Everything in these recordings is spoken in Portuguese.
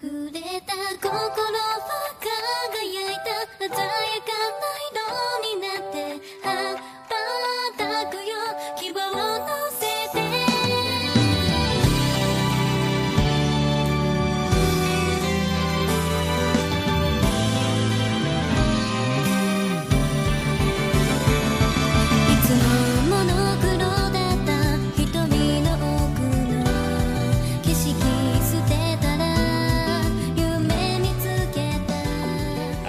触れた心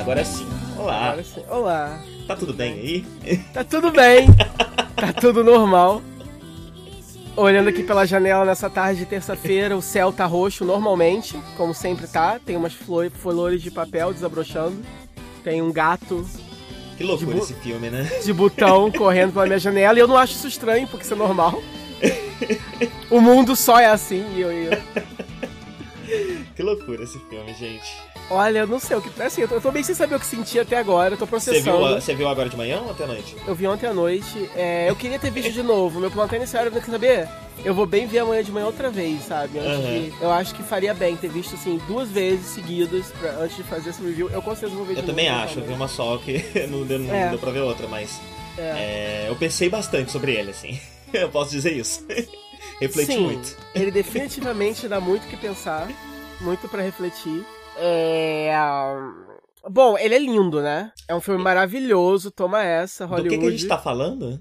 Agora sim. Olá. Agora sim. Olá. Tá tudo bem aí? Tá tudo bem. tá tudo normal. Olhando aqui pela janela nessa tarde de terça-feira, o céu tá roxo normalmente, como sempre tá. Tem umas flor- flores de papel desabrochando. Tem um gato Que loucura esse filme, né? de botão correndo pela minha janela e eu não acho isso estranho, porque isso é normal. o mundo só é assim e eu, e eu- Que loucura esse filme, gente. Olha, eu não sei o que. Assim, eu tô, eu tô bem sem saber o que senti até agora, eu tô Você processando. viu, você viu agora de manhã ou até à noite? Eu vi ontem à noite. É, eu queria ter visto de novo. Meu plano até inicial era, quer saber? Eu vou bem ver amanhã de manhã outra vez, sabe? Antes Aham. de- eu acho que faria bem ter visto, assim, duas vezes seguidas pra- antes de fazer esse review. Eu com certeza vou ver de Eu novo. também acho, eu vi também. uma só que não deu, não É. deu pra ver outra, mas É. é, eu pensei bastante sobre ele, assim. Eu posso dizer isso. Refleti Sim, muito. ele definitivamente dá muito o que pensar, muito pra refletir. É... Bom, ele é lindo, né? É um filme maravilhoso, toma essa, Do Hollywood. que, que a gente tá falando?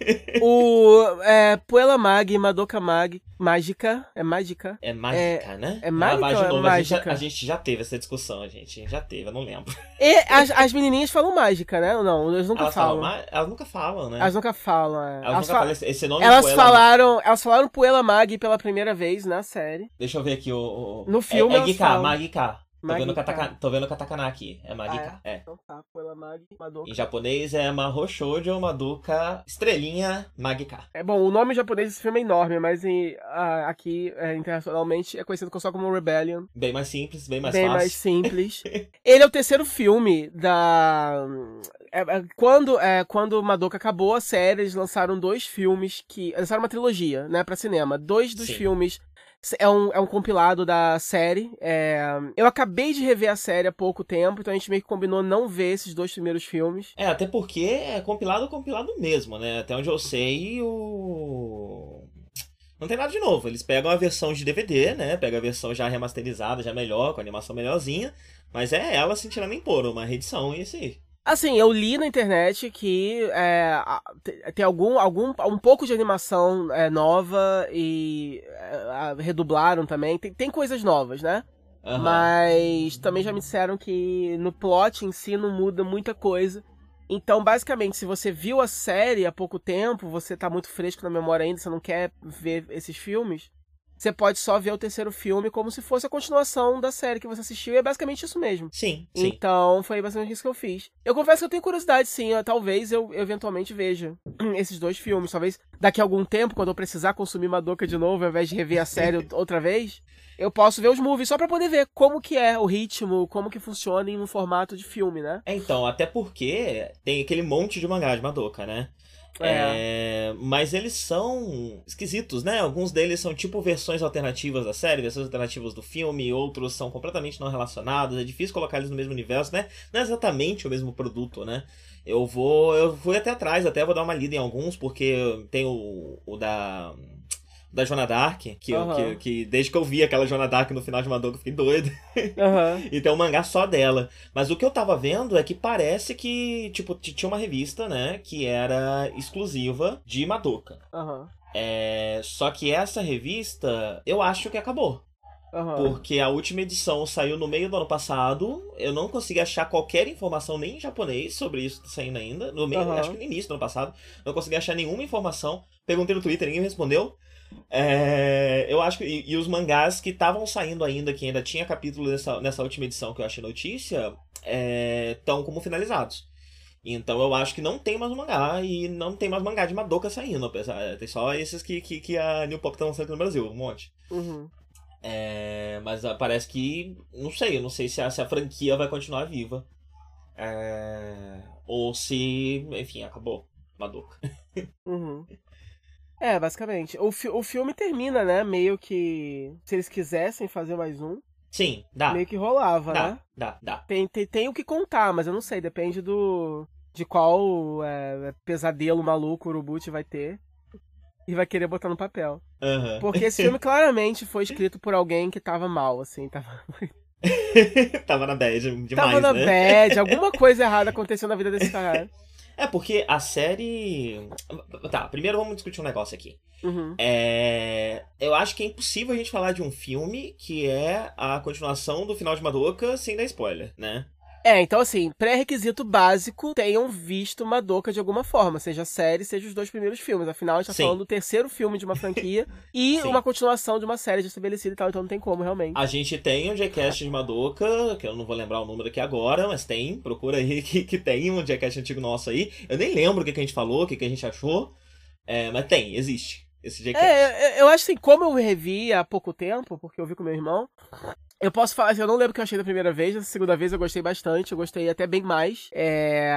O é, Puella Mag, Madoka Mag, Mágica, é Mágica? É mágica, né? é mágica ou é novo, a, gente já, mágica? a gente já teve essa discussão, a gente já teve, eu não lembro. E as, as menininhas falam mágica, né? Não, elas nunca Elas, falam. falam, elas nunca falam, né? Elas nunca falam, é. Elas Elas, nunca fa- falam esse- nome elas falaram, elas falaram Puella Mag pela primeira vez na série. Deixa eu ver aqui o. o- No filme É, é Gika, falam. Magika. Tô vendo, Magika. kataka, tô vendo katakana aqui. É Magika. Ah, é. Então tá, Madoka. Em japonês é Mahou Shoujo Madoka Estrelinha Magika. É bom, o nome japonês desse filme é enorme, mas em- aqui, é, internacionalmente, é conhecido só como Rebellion. Bem mais simples, bem mais bem fácil. mais simples. Ele é o terceiro filme da. é, é, quando, é, quando Madoka acabou a série, eles lançaram dois filmes que. Lançaram uma trilogia, né, pra cinema. Dois dos Sim. filmes. É um, é um compilado da série. é, eu acabei de rever a série há pouco tempo, então a gente meio que combinou não ver esses dois primeiros filmes. É, até porque é compilado, compilado mesmo, né? Até onde eu sei, o. Não tem nada de novo. Eles pegam a versão de DVD, né? Pegam a versão já remasterizada, já melhor, com animação melhorzinha. Mas é ela sem tirar nem pôr, uma reedição e isso aí. Assim, eu li na internet que é, tem algum, algum um pouco de animação é, nova e é, redublaram também. Tem, tem coisas novas, né? Aham. Mas também já me disseram que no plot em si não muda muita coisa. Então, basicamente, se você viu a série há pouco tempo, você tá muito fresco na memória ainda, você não quer ver esses filmes, você pode só ver o terceiro filme como se fosse a continuação da série que você assistiu, e é basicamente isso mesmo. Sim, sim. Então, foi basicamente isso que eu fiz. Eu confesso que eu tenho curiosidade, sim. ó, Talvez eu eventualmente veja esses dois filmes. Talvez daqui a algum tempo, quando eu precisar consumir Madoka de novo, ao invés de rever a série outra vez, eu posso ver os movies só pra poder ver como que é o ritmo, como que funciona em um formato de filme, né? É, então, até porque tem aquele monte de mangá de Madoka, né? É, mas eles são esquisitos, né? Alguns deles são tipo versões alternativas da série, versões alternativas do filme, outros são completamente não relacionados, é difícil colocar eles no mesmo universo, né? Não é exatamente o mesmo produto, né? Eu vou. Eu fui até atrás, até vou dar uma lida em alguns, porque tem o, o da. Da Joana Dark, que, Aham. que, que desde que eu vi aquela Joana Dark no final de Madoka eu fiquei doido. Aham. E tem um mangá só dela. Mas o que eu tava vendo é que parece que, tipo, tinha uma revista, né, que era exclusiva de Madoka. Aham. É, só que essa revista, eu acho que acabou. Aham. Porque a última edição saiu no meio do ano passado. Eu não consegui achar qualquer informação, nem em japonês, sobre isso tá saindo ainda. No meio, Aham. acho que no início do ano passado. Não consegui achar nenhuma informação. Perguntei no Twitter, ninguém me respondeu. É, eu acho que. E, e os mangás que estavam saindo ainda, que ainda tinha capítulo nessa, nessa última edição que eu achei notícia, estão como finalizados. Então eu acho que não tem mais um mangá e não tem mais mangá de Madoka saindo. Apesar, tem só esses que, que, que a New Pop tá lançando aqui no Brasil, um monte. Uhum. É, mas ah, parece que. Não sei, eu não sei se a, se a franquia vai continuar viva. É, ou se. Enfim, acabou. Madoka. Uhum. É, basicamente. O, fi- o filme termina, né? Meio que. Se eles quisessem fazer mais um. Sim, dá. Meio que rolava, Dá, né? dá, dá. Tem, tem, tem o que contar, mas eu não sei, depende do. de qual é, pesadelo maluco o Urubuti vai ter. E vai querer botar no papel. Aham. Porque esse filme claramente foi escrito por alguém que tava mal, assim. Tava, Tava na bad demais, tava na né? bad, alguma coisa errada aconteceu na vida desse cara. É, porque a série. Tá, primeiro vamos discutir um negócio aqui. Uhum. É... Eu acho que é impossível a gente falar de um filme que é a continuação do final de Madoka sem dar spoiler, né? É, então assim, pré-requisito básico, tenham visto Madoka de alguma forma, seja a série, seja os dois primeiros filmes. Afinal, a gente tá Sim. falando do terceiro filme de uma franquia e Sim. uma continuação de uma série já estabelecida e tal, então não tem como, realmente. A gente tem um Jcast de Madoka, que eu não vou lembrar o número aqui agora, mas tem. Procura aí que, que tem um Jcast antigo nosso aí. Eu nem lembro o que, que a gente falou, o que, que a gente achou. É, mas tem, existe. Esse Jcast. É, eu- eu acho assim, como eu revi há pouco tempo, porque eu vi com meu irmão, eu posso falar assim, eu não lembro o que eu achei da primeira vez, da segunda vez eu gostei bastante, eu gostei até bem mais. É,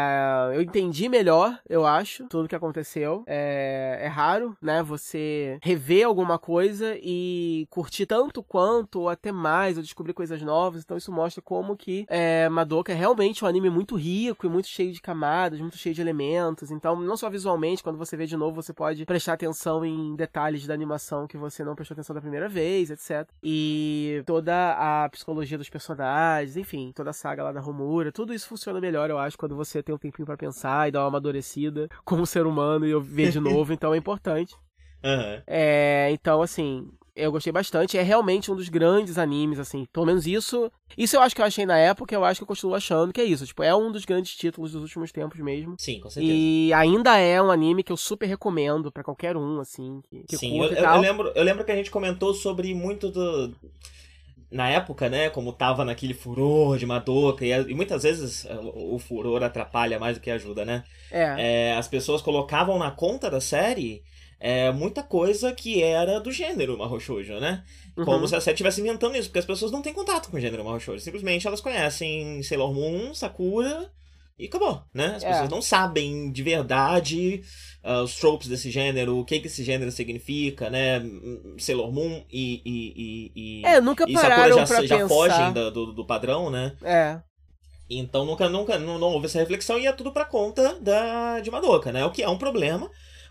eu entendi melhor, eu acho, tudo que aconteceu. É, é raro, né, você rever alguma coisa e curtir tanto quanto, ou até mais, ou descobrir coisas novas, então isso mostra como que é, Madoka é realmente um anime muito rico e muito cheio de camadas, muito cheio de elementos, então não só visualmente, quando você vê de novo, você pode prestar atenção em detalhes da animação que você não prestou atenção da primeira vez, etc. E toda a psicologia dos personagens, enfim, toda a saga lá da Romura, tudo isso funciona melhor, eu acho, quando você tem um tempinho pra pensar e dar uma amadurecida como ser humano e eu ver de novo, então é importante. Aham. É, então, assim, eu gostei bastante. É realmente um dos grandes animes, assim. Pelo menos isso. Isso eu acho que eu achei na época, eu acho que eu continuo achando que é isso. Tipo, é um dos grandes títulos dos últimos tempos mesmo. Sim, com certeza. E ainda é um anime que eu super recomendo pra qualquer um, assim, que, que Sim, eu, e eu- eu lembro, eu lembro que a gente comentou sobre muito do. Na época, né, como tava naquele furor de Madoka, e, e muitas vezes eh, o, o furor atrapalha mais do que ajuda, né? É, É, as pessoas colocavam na conta da série é, muita coisa que era do gênero Mahou Shoujo, né? uhum. Como se a série estivesse inventando isso, porque as pessoas não têm contato com o gênero Mahou Shoujo. Simplesmente elas conhecem Sailor Moon, Sakura e acabou, né? As É. pessoas não sabem de verdade ah, os tropes desse gênero, o que, que esse gênero significa, né? Sailor Moon e, e, e, e, É, nunca e pararam já, pra já pensar. fogem da- do, do padrão, né? É, Então nunca, nunca não, não houve essa reflexão e é tudo pra conta da, de Madoka, né? O que é um problema,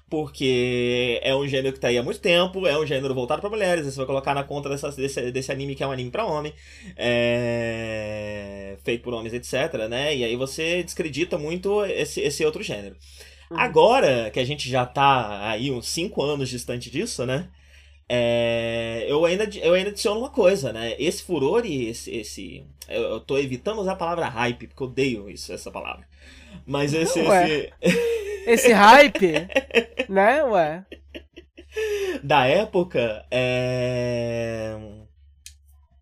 porque é um gênero que tá aí há muito tempo, é um gênero voltado pra mulheres, você vai colocar na conta dessa, desse, desse anime que é um anime pra homem, é, feito por homens, etc, né? E aí você descredita muito esse, esse outro gênero. Agora que a gente já tá aí uns 5 anos distante disso, né? É, eu, ainda, eu ainda adiciono uma coisa, né? Esse furor e esse. esse eu, eu tô evitando usar a palavra hype, porque eu odeio isso, essa palavra. Mas esse. Ué. esse esse hype, né, ué? da época. É.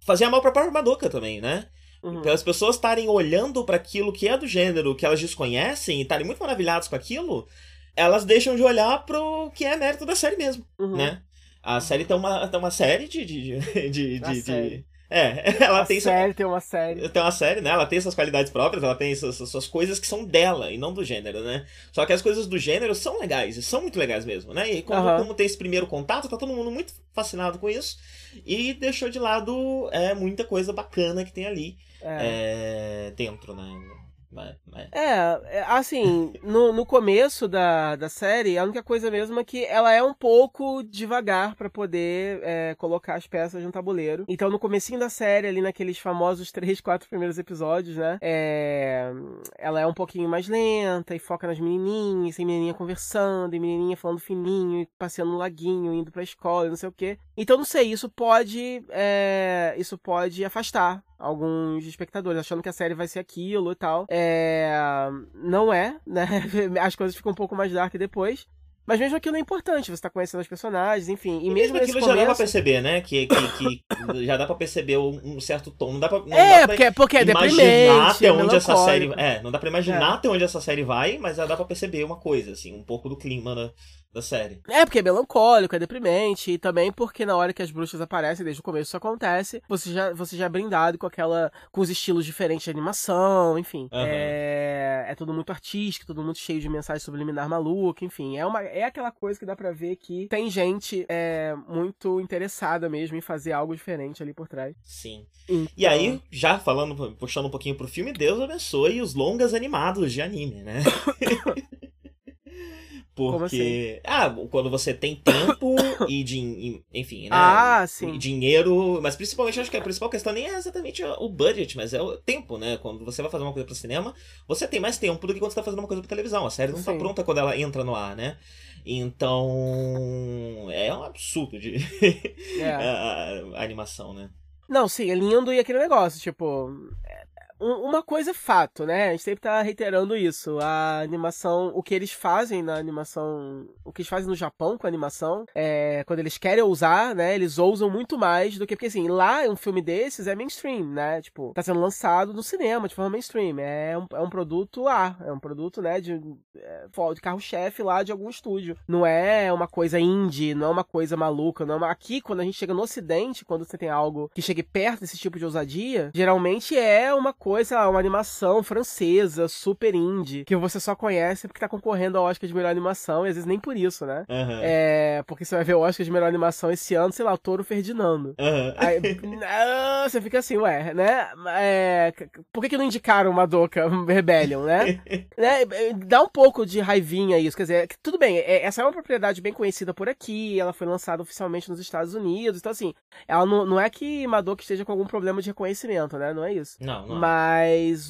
Fazia mal pra própria Madoka também, né? Uhum. Pelas pessoas estarem olhando para aquilo que é do gênero que elas desconhecem e estarem muito maravilhadas com aquilo, elas deixam de olhar pro que é mérito da série mesmo. Uhum. né? A série tem uma, tem uma série de. de, de, de, de-. É, ela A tem, série tem uma série. tem uma série, né? Ela tem suas qualidades próprias, ela tem suas, suas coisas que são dela e não do gênero, né? Só que as coisas do gênero são legais, e são muito legais mesmo, né? E como, Aham. como tem esse primeiro contato, tá todo mundo muito fascinado com isso. E deixou de lado é, muita coisa bacana que tem ali É. é, dentro, né? Mas- mas- É, é, assim, no, no começo da, da série, a única coisa mesmo é que ela é um pouco devagar pra poder é, colocar as peças no tabuleiro. Então, no comecinho da série, ali naqueles famosos três, quatro primeiros episódios, né? é, ela é um pouquinho mais lenta e foca nas menininhas, tem menininha conversando, e menininha falando fininho, e passeando no laguinho, indo pra escola, e não sei o quê. Então, não sei, isso pode, é, isso pode afastar alguns espectadores, achando que a série vai ser aquilo e tal. É, não é, né? As coisas ficam um pouco mais dark depois. Mas mesmo aquilo é importante, você tá conhecendo os personagens, enfim. E, E mesmo aquilo já dá pra começo... perceber, né? Que, que, que já dá pra perceber um, certo tom. Não dá pra, não É, dá pra porque, porque é imaginar até é onde essa série. É, não dá pra imaginar até onde essa série vai, mas já dá pra perceber uma coisa, assim, um pouco do clima, né? Da série. É, porque é melancólico, é deprimente, e também porque na hora que as bruxas aparecem, desde o começo isso acontece, você já, você já é brindado com aquela. com os estilos diferentes de animação, enfim. Aham. É, é tudo muito artístico, tudo muito cheio de mensagem subliminar maluca, enfim. É, uma, é aquela coisa que dá pra ver que tem gente é, muito interessada mesmo em fazer algo diferente ali por trás. Sim. E Então- aí, já falando, puxando um pouquinho pro filme, Deus abençoe os longas animados de anime, né? Como Porque. Ah, quando você tem tempo e de. Enfim, né? Ah, sim. E dinheiro. Mas principalmente, acho que a principal questão nem é exatamente o budget, mas é o tempo, né? Quando você vai fazer uma coisa pro cinema, você tem mais tempo do que quando você tá fazendo uma coisa pra televisão. A série não tá Sim. pronta quando ela entra no ar, né? Então. É um absurdo de. É. a, a animação, né? Não, sim, é lindo e aquele negócio, tipo. é, Uma coisa é fato, né? A gente sempre tá reiterando isso. A animação, o que eles fazem na animação, o que eles fazem no Japão com a animação, é, quando eles querem ousar, né? Eles ousam muito mais do que, porque assim, lá um filme desses é mainstream, né? Tipo, tá sendo lançado no cinema de forma mainstream. É um, é um produto A, é um produto, né? De, é, de carro-chefe lá de algum estúdio. Não é uma coisa indie, não é uma coisa maluca, não é uma... Aqui, quando a gente chega no ocidente, quando você tem algo que chegue perto desse tipo de ousadia, geralmente é uma coisa, uma animação francesa, super indie, que você só conhece porque tá concorrendo ao Oscar de melhor animação, e às vezes nem por isso, né? Aham. É, porque você vai ver o Oscar de melhor animação esse ano, sei lá, o Toro Ferdinando. Aham. Aí, você fica assim, ué, né? É, por que, que não indicaram Madoka Rebellion, né? né? Dá um pouco de raivinha isso, quer dizer, que tudo bem, é- essa é uma propriedade bem conhecida por aqui, ela foi lançada oficialmente nos Estados Unidos, então assim, ela não, não é que Madoka esteja com algum problema de reconhecimento, né? Não é isso. Não, não. Mas,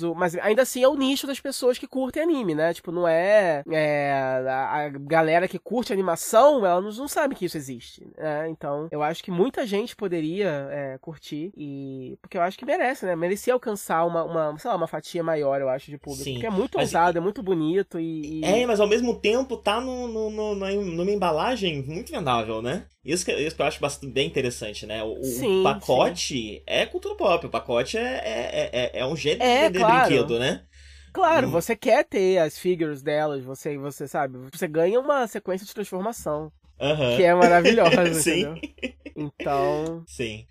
o, mas ainda assim é o nicho das pessoas que curtem anime, né? Tipo, não é, é, a, a galera que curte animação, ela não, não sabe que isso existe, né? Então, eu acho que muita gente poderia é, curtir e porque eu acho que merece, né? Merecia alcançar uma, uma, sei lá, uma fatia maior, eu acho, de público, Sim, porque é muito mas- ousado, é muito bonito e, e- É, mas ao mesmo tempo tá no, no, no- numa embalagem muito vendável, né? Isso que, isso que eu acho bastante, bem interessante, né? O, o Sim, pacote é cultura pop, o pacote é, é, é, é um jeito É, de claro. brinquedo, né? Claro, Hum. você quer ter as figures delas, você, você sabe, você ganha uma sequência de transformação, que é maravilhosa, Sim. entendeu? Então, Sim.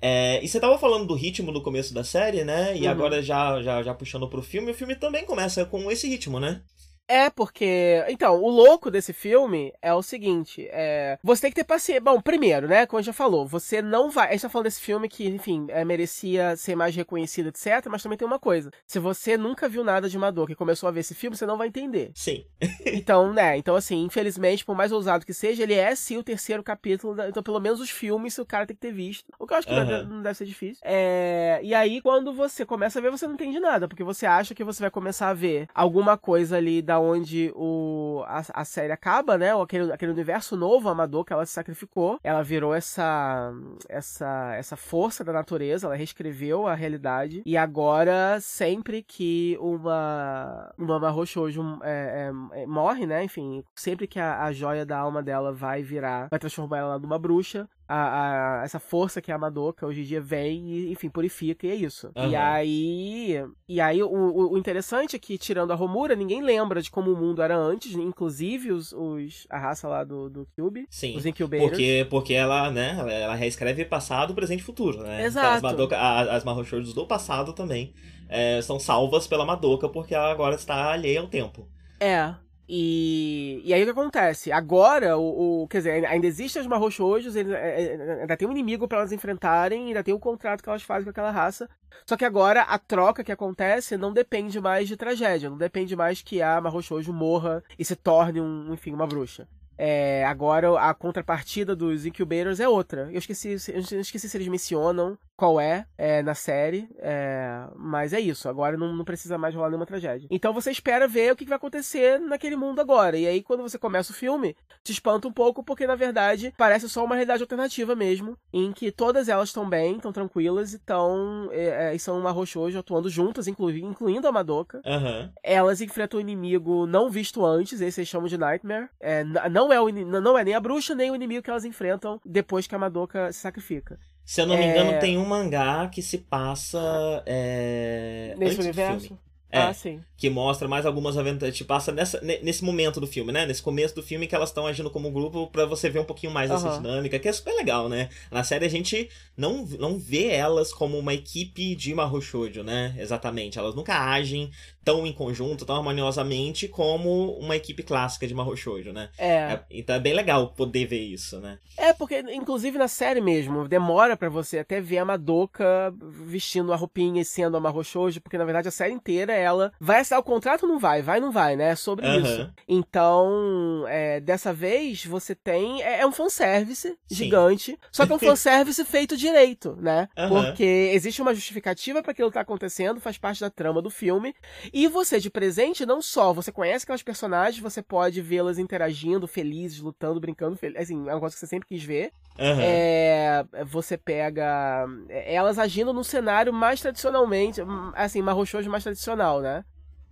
É, e você tava falando do ritmo no começo da série, né? E Uhum. agora já, já, já puxando pro filme, o filme também começa com esse ritmo, né? É, porque. Então, o louco desse filme é o seguinte: é, você tem que ter paciência. Bom, primeiro, né? Como a gente já falou, você não vai. A gente tá falando desse filme que, enfim, é, merecia ser mais reconhecido, etc. Mas também tem uma coisa: se você nunca viu nada de Mador e começou a ver esse filme, você não vai entender. Sim. Então, né? Então, assim, infelizmente, por mais ousado que seja, ele é sim o terceiro capítulo. da- Então, pelo menos os filmes o cara tem que ter visto. O que eu acho que não Aham. deve- não deve ser difícil. É, E aí, quando você começa a ver, você não entende nada. Porque você acha que você vai começar a ver alguma coisa ali da onde o... a, a série acaba, né? Aquele, aquele universo novo, amador, que ela se sacrificou. Ela virou essa, essa, essa força da natureza, ela reescreveu a realidade. E agora, sempre que uma, uma Mahou Shoujo é, é, é, morre, né? Enfim, sempre que a, a joia da alma dela vai virar, vai transformar ela numa bruxa, a, a- essa força que é a Madoka hoje em dia vem e, enfim, purifica e é isso. E Aham. aí, e aí o, o, interessante é que, tirando a Romura, ninguém lembra de como o mundo era antes, inclusive os, os a raça lá do, do Cube, Sim. os Incubators. Porque, porque ela, né, ela, reescreve passado, presente e futuro, né? Exato. Então, as, Madoka, as Shoujos do passado também é, são salvas pela Madoka porque ela agora está alheia ao tempo. É. E, e aí o que acontece? Agora, o, o- quer dizer, ainda existem as Marrochojos, ainda, é, ainda tem um inimigo pra elas enfrentarem, ainda tem o contrato que elas fazem com aquela raça. Só que agora a troca que acontece não depende mais de tragédia, não depende mais que a Marrochojo morra e se torne, um, enfim, uma bruxa. É, agora a contrapartida dos Incubators é outra. Eu esqueci, eu esqueci se eles mencionam qual é, é, na série, é, mas é isso. Agora não, não precisa mais rolar nenhuma tragédia. Então você espera ver o que vai acontecer naquele mundo agora. E aí quando você começa o filme, te espanta um pouco porque na verdade parece só uma realidade alternativa mesmo, em que todas elas estão bem, estão tranquilas e estão é, é, e são uma roxojo atuando juntas, inclu incluindo a Madoka. Aham. Elas enfrentam um inimigo não visto antes, esse eles chamam de Nightmare. É, não, é o, não é nem a bruxa, nem o inimigo que elas enfrentam depois que a Madoka se sacrifica. Se eu não me É. engano, tem um mangá que se passa. É... Nesse universo? filme. É, Ah, sim. que mostra mais algumas aventuras. Te passa nessa, ne- nesse momento do filme, né? Nesse começo do filme que elas estão agindo como um grupo pra você ver um pouquinho mais essa Aham. dinâmica, que é super legal, né? Na série a gente não, não vê elas como uma equipe de Mahou Shoujo, né? Exatamente. Elas nunca agem tão em conjunto, tão harmoniosamente como uma equipe clássica de Mahou Shoujo, né? É. É, então é bem legal poder ver isso, né? É, porque, inclusive na série mesmo, demora pra você até ver a Madoka vestindo a roupinha e sendo a Mahou Shoujo, porque na verdade a série inteira ela vai assinar o contrato ou não vai? Vai ou não vai, né? É sobre Aham. isso. Então, é, dessa vez você tem. É, é um fanservice Sim. gigante, só que é um fanservice feito direito, né? Aham. Porque existe uma justificativa pra aquilo que tá acontecendo, faz parte da trama do filme. E você, de presente, não só você conhece aquelas personagens, você pode vê-las interagindo, felizes, lutando, brincando, fel- assim, é uma coisa que você sempre quis ver. Aham. É, você pega é, elas agindo num cenário mais tradicionalmente, hum, assim, Shoujo mais tradicional, né?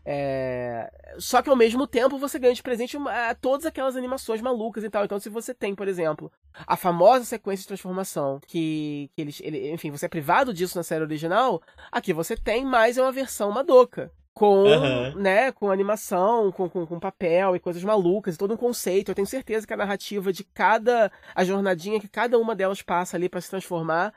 É, só que ao mesmo tempo você ganha de presente uma- todas aquelas animações malucas e tal. Então, se você tem, por exemplo, a famosa sequência de transformação, que, que eles, ele- enfim, você é privado disso na série original, aqui você tem mais é uma versão Madoka. Com, Aham. né, com animação, com, com, com papel e coisas malucas, e todo um conceito. Eu tenho certeza que a narrativa de cada. a jornadinha que cada uma delas passa ali pra se transformar.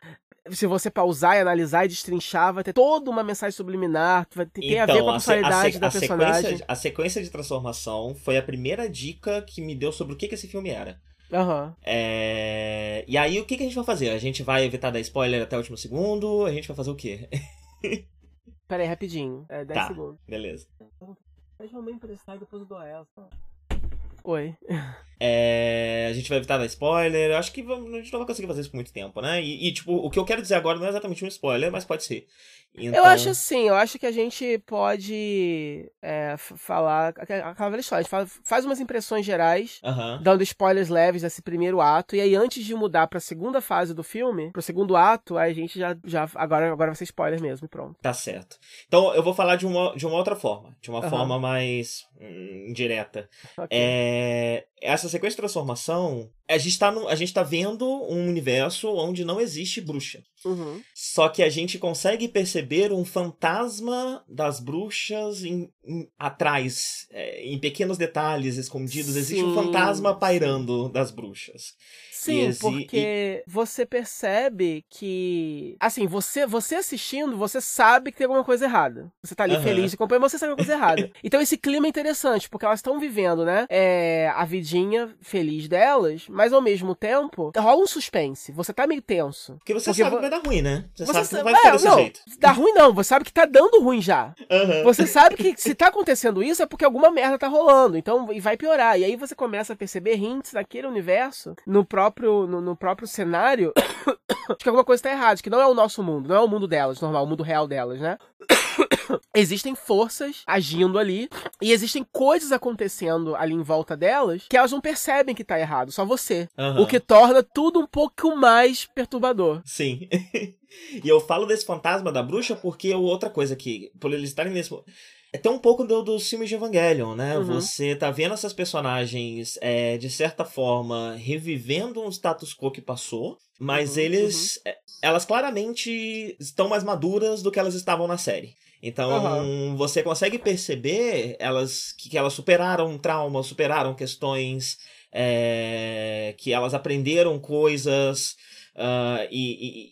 Se você pausar e analisar e destrinchar, vai ter toda uma mensagem subliminar, vai ter, tem a ver com a Então, se- a, personalidade se- da a personagem. sequência, a sequência de transformação foi a primeira dica que me deu sobre o que, que esse filme era. Aham. É, E aí, o que, que a gente vai fazer? A gente vai evitar dar spoiler até o último segundo? A gente vai fazer o quê? Pera aí, rapidinho. É 10 Tá. segundos. Beleza. Pede uma mãe emprestar e depois eu dou a ela. Oi. É, A gente vai evitar dar spoiler. Eu acho que vamos- a gente não vai conseguir fazer isso por muito tempo, né? E, e, tipo, o que eu quero dizer agora não é exatamente um spoiler, mas pode ser. Então... Eu acho assim, eu acho que a gente pode é, falar. Aquela velha história, a gente faz umas impressões gerais. Aham. Dando spoilers leves desse primeiro ato, e aí antes de mudar pra segunda fase do filme, pro segundo ato, aí a gente já. já agora, agora vai ser spoiler mesmo, pronto. Tá certo. Então, eu vou falar de uma, de uma outra forma. De uma Aham. forma mais hum, indireta. Ok. É, essa sequência de transformação, a gente, tá no, a gente tá vendo um universo onde não existe bruxa. Uhum. Só que a gente consegue perceber um fantasma das bruxas em, em- atrás, é, em pequenos detalhes escondidos. Existe um Sim, fantasma pairando das bruxas. Sim, esse- porque você percebe que. Assim, você você assistindo, você sabe que tem alguma coisa errada. Você tá ali Aham. feliz de acompanhar, mas você sabe alguma coisa errada. Então esse clima é interessante, porque elas estão vivendo, né? É, a vidinha feliz delas, mas ao mesmo tempo, rola um suspense. Você tá meio tenso. Porque você Porque sabe vo- que vai dar ruim, né? Você, Você sabe que não vai ficar é, desse não, jeito. Dá ruim não, você sabe que tá dando ruim já. Aham. Você sabe que se tá acontecendo isso é porque alguma merda tá rolando, então e vai piorar. E aí você começa a perceber hints naquele universo, no próprio no, no próprio cenário, de que alguma coisa tá errada, que não é o nosso mundo, não é o mundo delas, normal, o mundo real delas, né? Existem forças agindo ali e existem coisas acontecendo ali em volta delas que elas não percebem que tá errado, só você. Aham. O que torna tudo um pouco mais perturbador. Sim. e eu falo desse fantasma da bruxa porque é outra coisa que, por eles estarem nesse. É até um pouco do, dos filmes de Evangelion, né? Uhum. Você tá vendo essas personagens, é, de certa forma, revivendo um status quo que passou, mas Uhum, eles. é, Elas claramente estão mais maduras do que elas estavam na série. Então, você consegue perceber elas que, que elas superaram traumas, superaram questões, é, que elas aprenderam coisas. ah, e,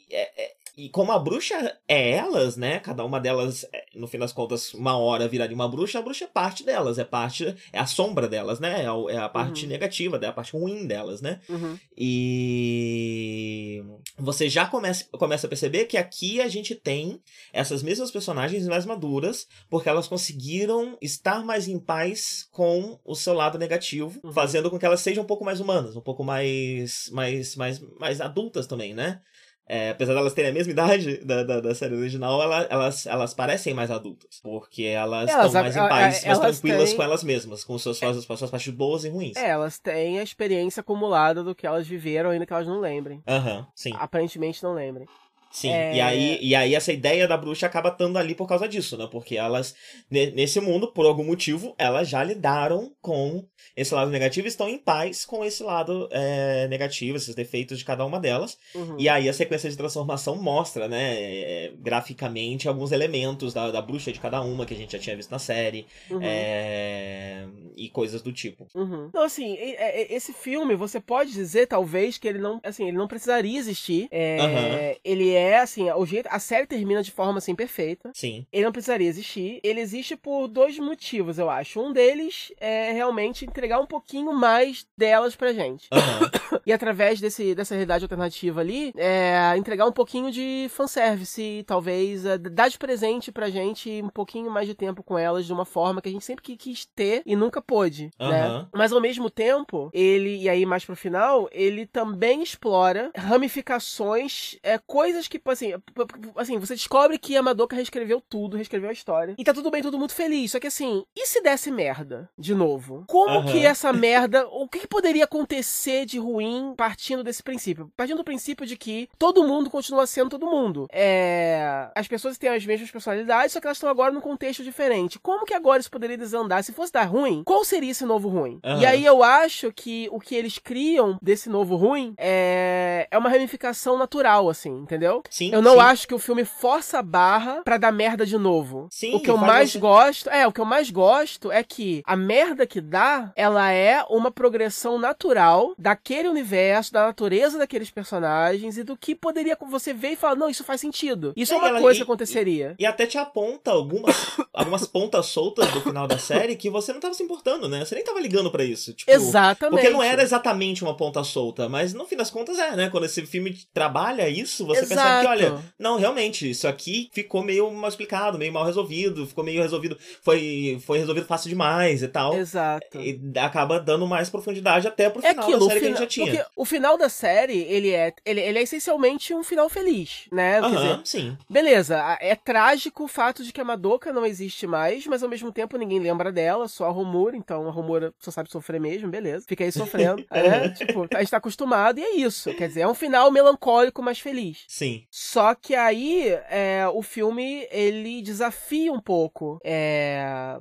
e- é- é- e como a bruxa é elas, né? Cada uma delas, é, no fim das contas, uma hora viraria uma bruxa, a bruxa é parte delas, é parte, é a sombra delas, né? É, o- é a parte Uhum. negativa, é a parte ruim delas, né? Uhum. E você já começa, começa a perceber que aqui a gente tem essas mesmas personagens mais maduras, porque elas conseguiram estar mais em paz com o seu lado negativo, Uhum. fazendo com que elas sejam um pouco mais humanas, um pouco mais mais mais, mais adultas também, né? É, apesar de elas terem a mesma idade da, da, da série original, ela- elas, elas parecem mais adultas. Porque elas estão mais em a- a- paz, mais tranquilas têm- com elas mesmas, com suas, suas, suas partes boas e ruins. É, elas têm a experiência acumulada do que elas viveram, ainda que elas não lembrem. Aham, sim. Aparentemente não lembrem. Sim, É. e, aí, e aí essa ideia da bruxa acaba estando ali por causa disso, né? Porque elas, ne- nesse mundo, por algum motivo, elas já lidaram com esse lado negativo e estão em paz com esse lado é, negativo, esses defeitos de cada uma delas. Uhum. E aí a sequência de transformação mostra, né, é, graficamente, alguns elementos da, da bruxa de cada uma que a gente já tinha visto na série Uhum. é, e coisas do tipo. Uhum. Não, assim, e- esse filme, você pode dizer, talvez, que ele não, assim, ele não precisaria existir. É. Ele é, assim, o jeito, a série termina de forma, assim, perfeita. Sim. Ele não precisaria existir. Ele existe por dois motivos, eu acho. Um deles é realmente entregar um pouquinho mais delas pra gente. Aham. E através desse, dessa realidade alternativa ali, é, entregar um pouquinho de fanservice, talvez, é, dar de presente pra gente um pouquinho mais de tempo com elas de uma forma que a gente sempre quis ter e nunca pôde, né? Aham. Mas ao mesmo tempo, ele, e aí mais pro final, ele também explora ramificações, é, coisas que, assim, p- p- assim, você descobre que a Madoka reescreveu tudo, reescreveu a história. E tá tudo bem, todo mundo feliz. Só que assim, e se desse merda de novo? Como Aham. que essa merda. O que, que poderia acontecer de ruim partindo desse princípio? Partindo do princípio de que todo mundo continua sendo todo mundo. É. As pessoas têm as mesmas personalidades, só que elas estão agora num contexto diferente. Como que agora isso poderia desandar? Se fosse dar ruim, qual seria esse novo ruim? Aham. E aí eu acho que o que eles criam desse novo ruim é, é uma ramificação natural, assim, entendeu? Sim. Eu não sim. acho que o filme força a barra pra dar merda de novo. Sim, o que eu mais você- gosto, é, o que eu mais gosto é que a merda que dá, ela é uma progressão natural daquele universo, da natureza daqueles personagens e do que poderia você ver e falar, não, isso faz sentido. Isso é, É, uma ela- coisa e- que aconteceria. E até te aponta algumas, algumas pontas soltas do final da série que você não tava se importando, né? Você nem tava ligando pra isso. Tipo, Exatamente. Porque não era exatamente uma ponta solta, mas no fim das contas é, né? Quando esse filme trabalha isso, você percebe que, Exato. olha, não, realmente, isso aqui ficou meio mal explicado, meio mal resolvido, ficou meio resolvido, foi, foi resolvido fácil demais e tal. Exato. E acaba dando mais profundidade até pro É final aquilo, da série que a fina- gente já tinha. porque o final da série, ele é, ele, ele é essencialmente um final feliz, né? Quer dizer, Aham, sim. Beleza, é trágico o fato de que a Madoka não existe mais, mas ao mesmo tempo ninguém lembra dela, só a Romura, então a Romura só sabe sofrer mesmo, beleza. Fica aí sofrendo, né? Tipo, a gente tá acostumado e é isso. Quer dizer, é um final melancólico, mas feliz. Sim. Só que aí é, o filme ele desafia um pouco é,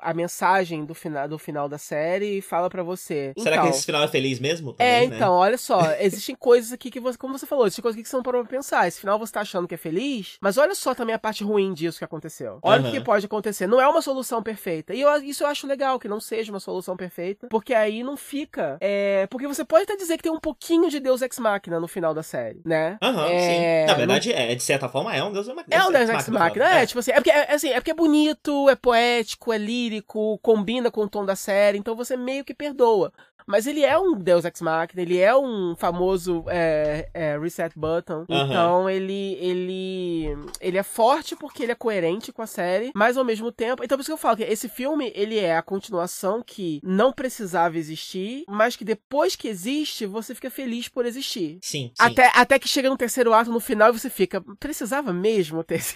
a- mensagem do final, do final da série e fala pra você. Será então, que esse final é feliz mesmo? Também, é, né? então, olha só, existem coisas aqui que você, como você falou, existem coisas aqui que você não parou pra pensar. Esse final você tá achando que é feliz, mas olha só também a parte ruim disso que aconteceu. Olha o que pode acontecer. Não é uma solução perfeita. E eu- isso eu acho legal, que não seja uma solução perfeita, porque aí não fica. É, porque você pode até dizer que tem um pouquinho de Deus Ex Machina no final da série, né? Aham, É, sim. Na não- verdade, é, de certa forma, é um Deus Ex É um Deus Ex Machina, é, é. tipo assim, é porque é, assim, é porque é bonito, é poético, é lírico, combina com o tom da série, então você meio que perdoa. Mas ele é um Deus Ex Machina, ele é um famoso é, é, reset button. Aham. Então ele, ele ele é forte porque ele é coerente com a série, mas ao mesmo tempo, então por isso que eu falo que esse filme ele é a continuação que não precisava existir, mas que depois que existe você fica feliz por existir. Sim, sim. Até, até que chega no terceiro ato, no final, e você fica. Precisava mesmo ter?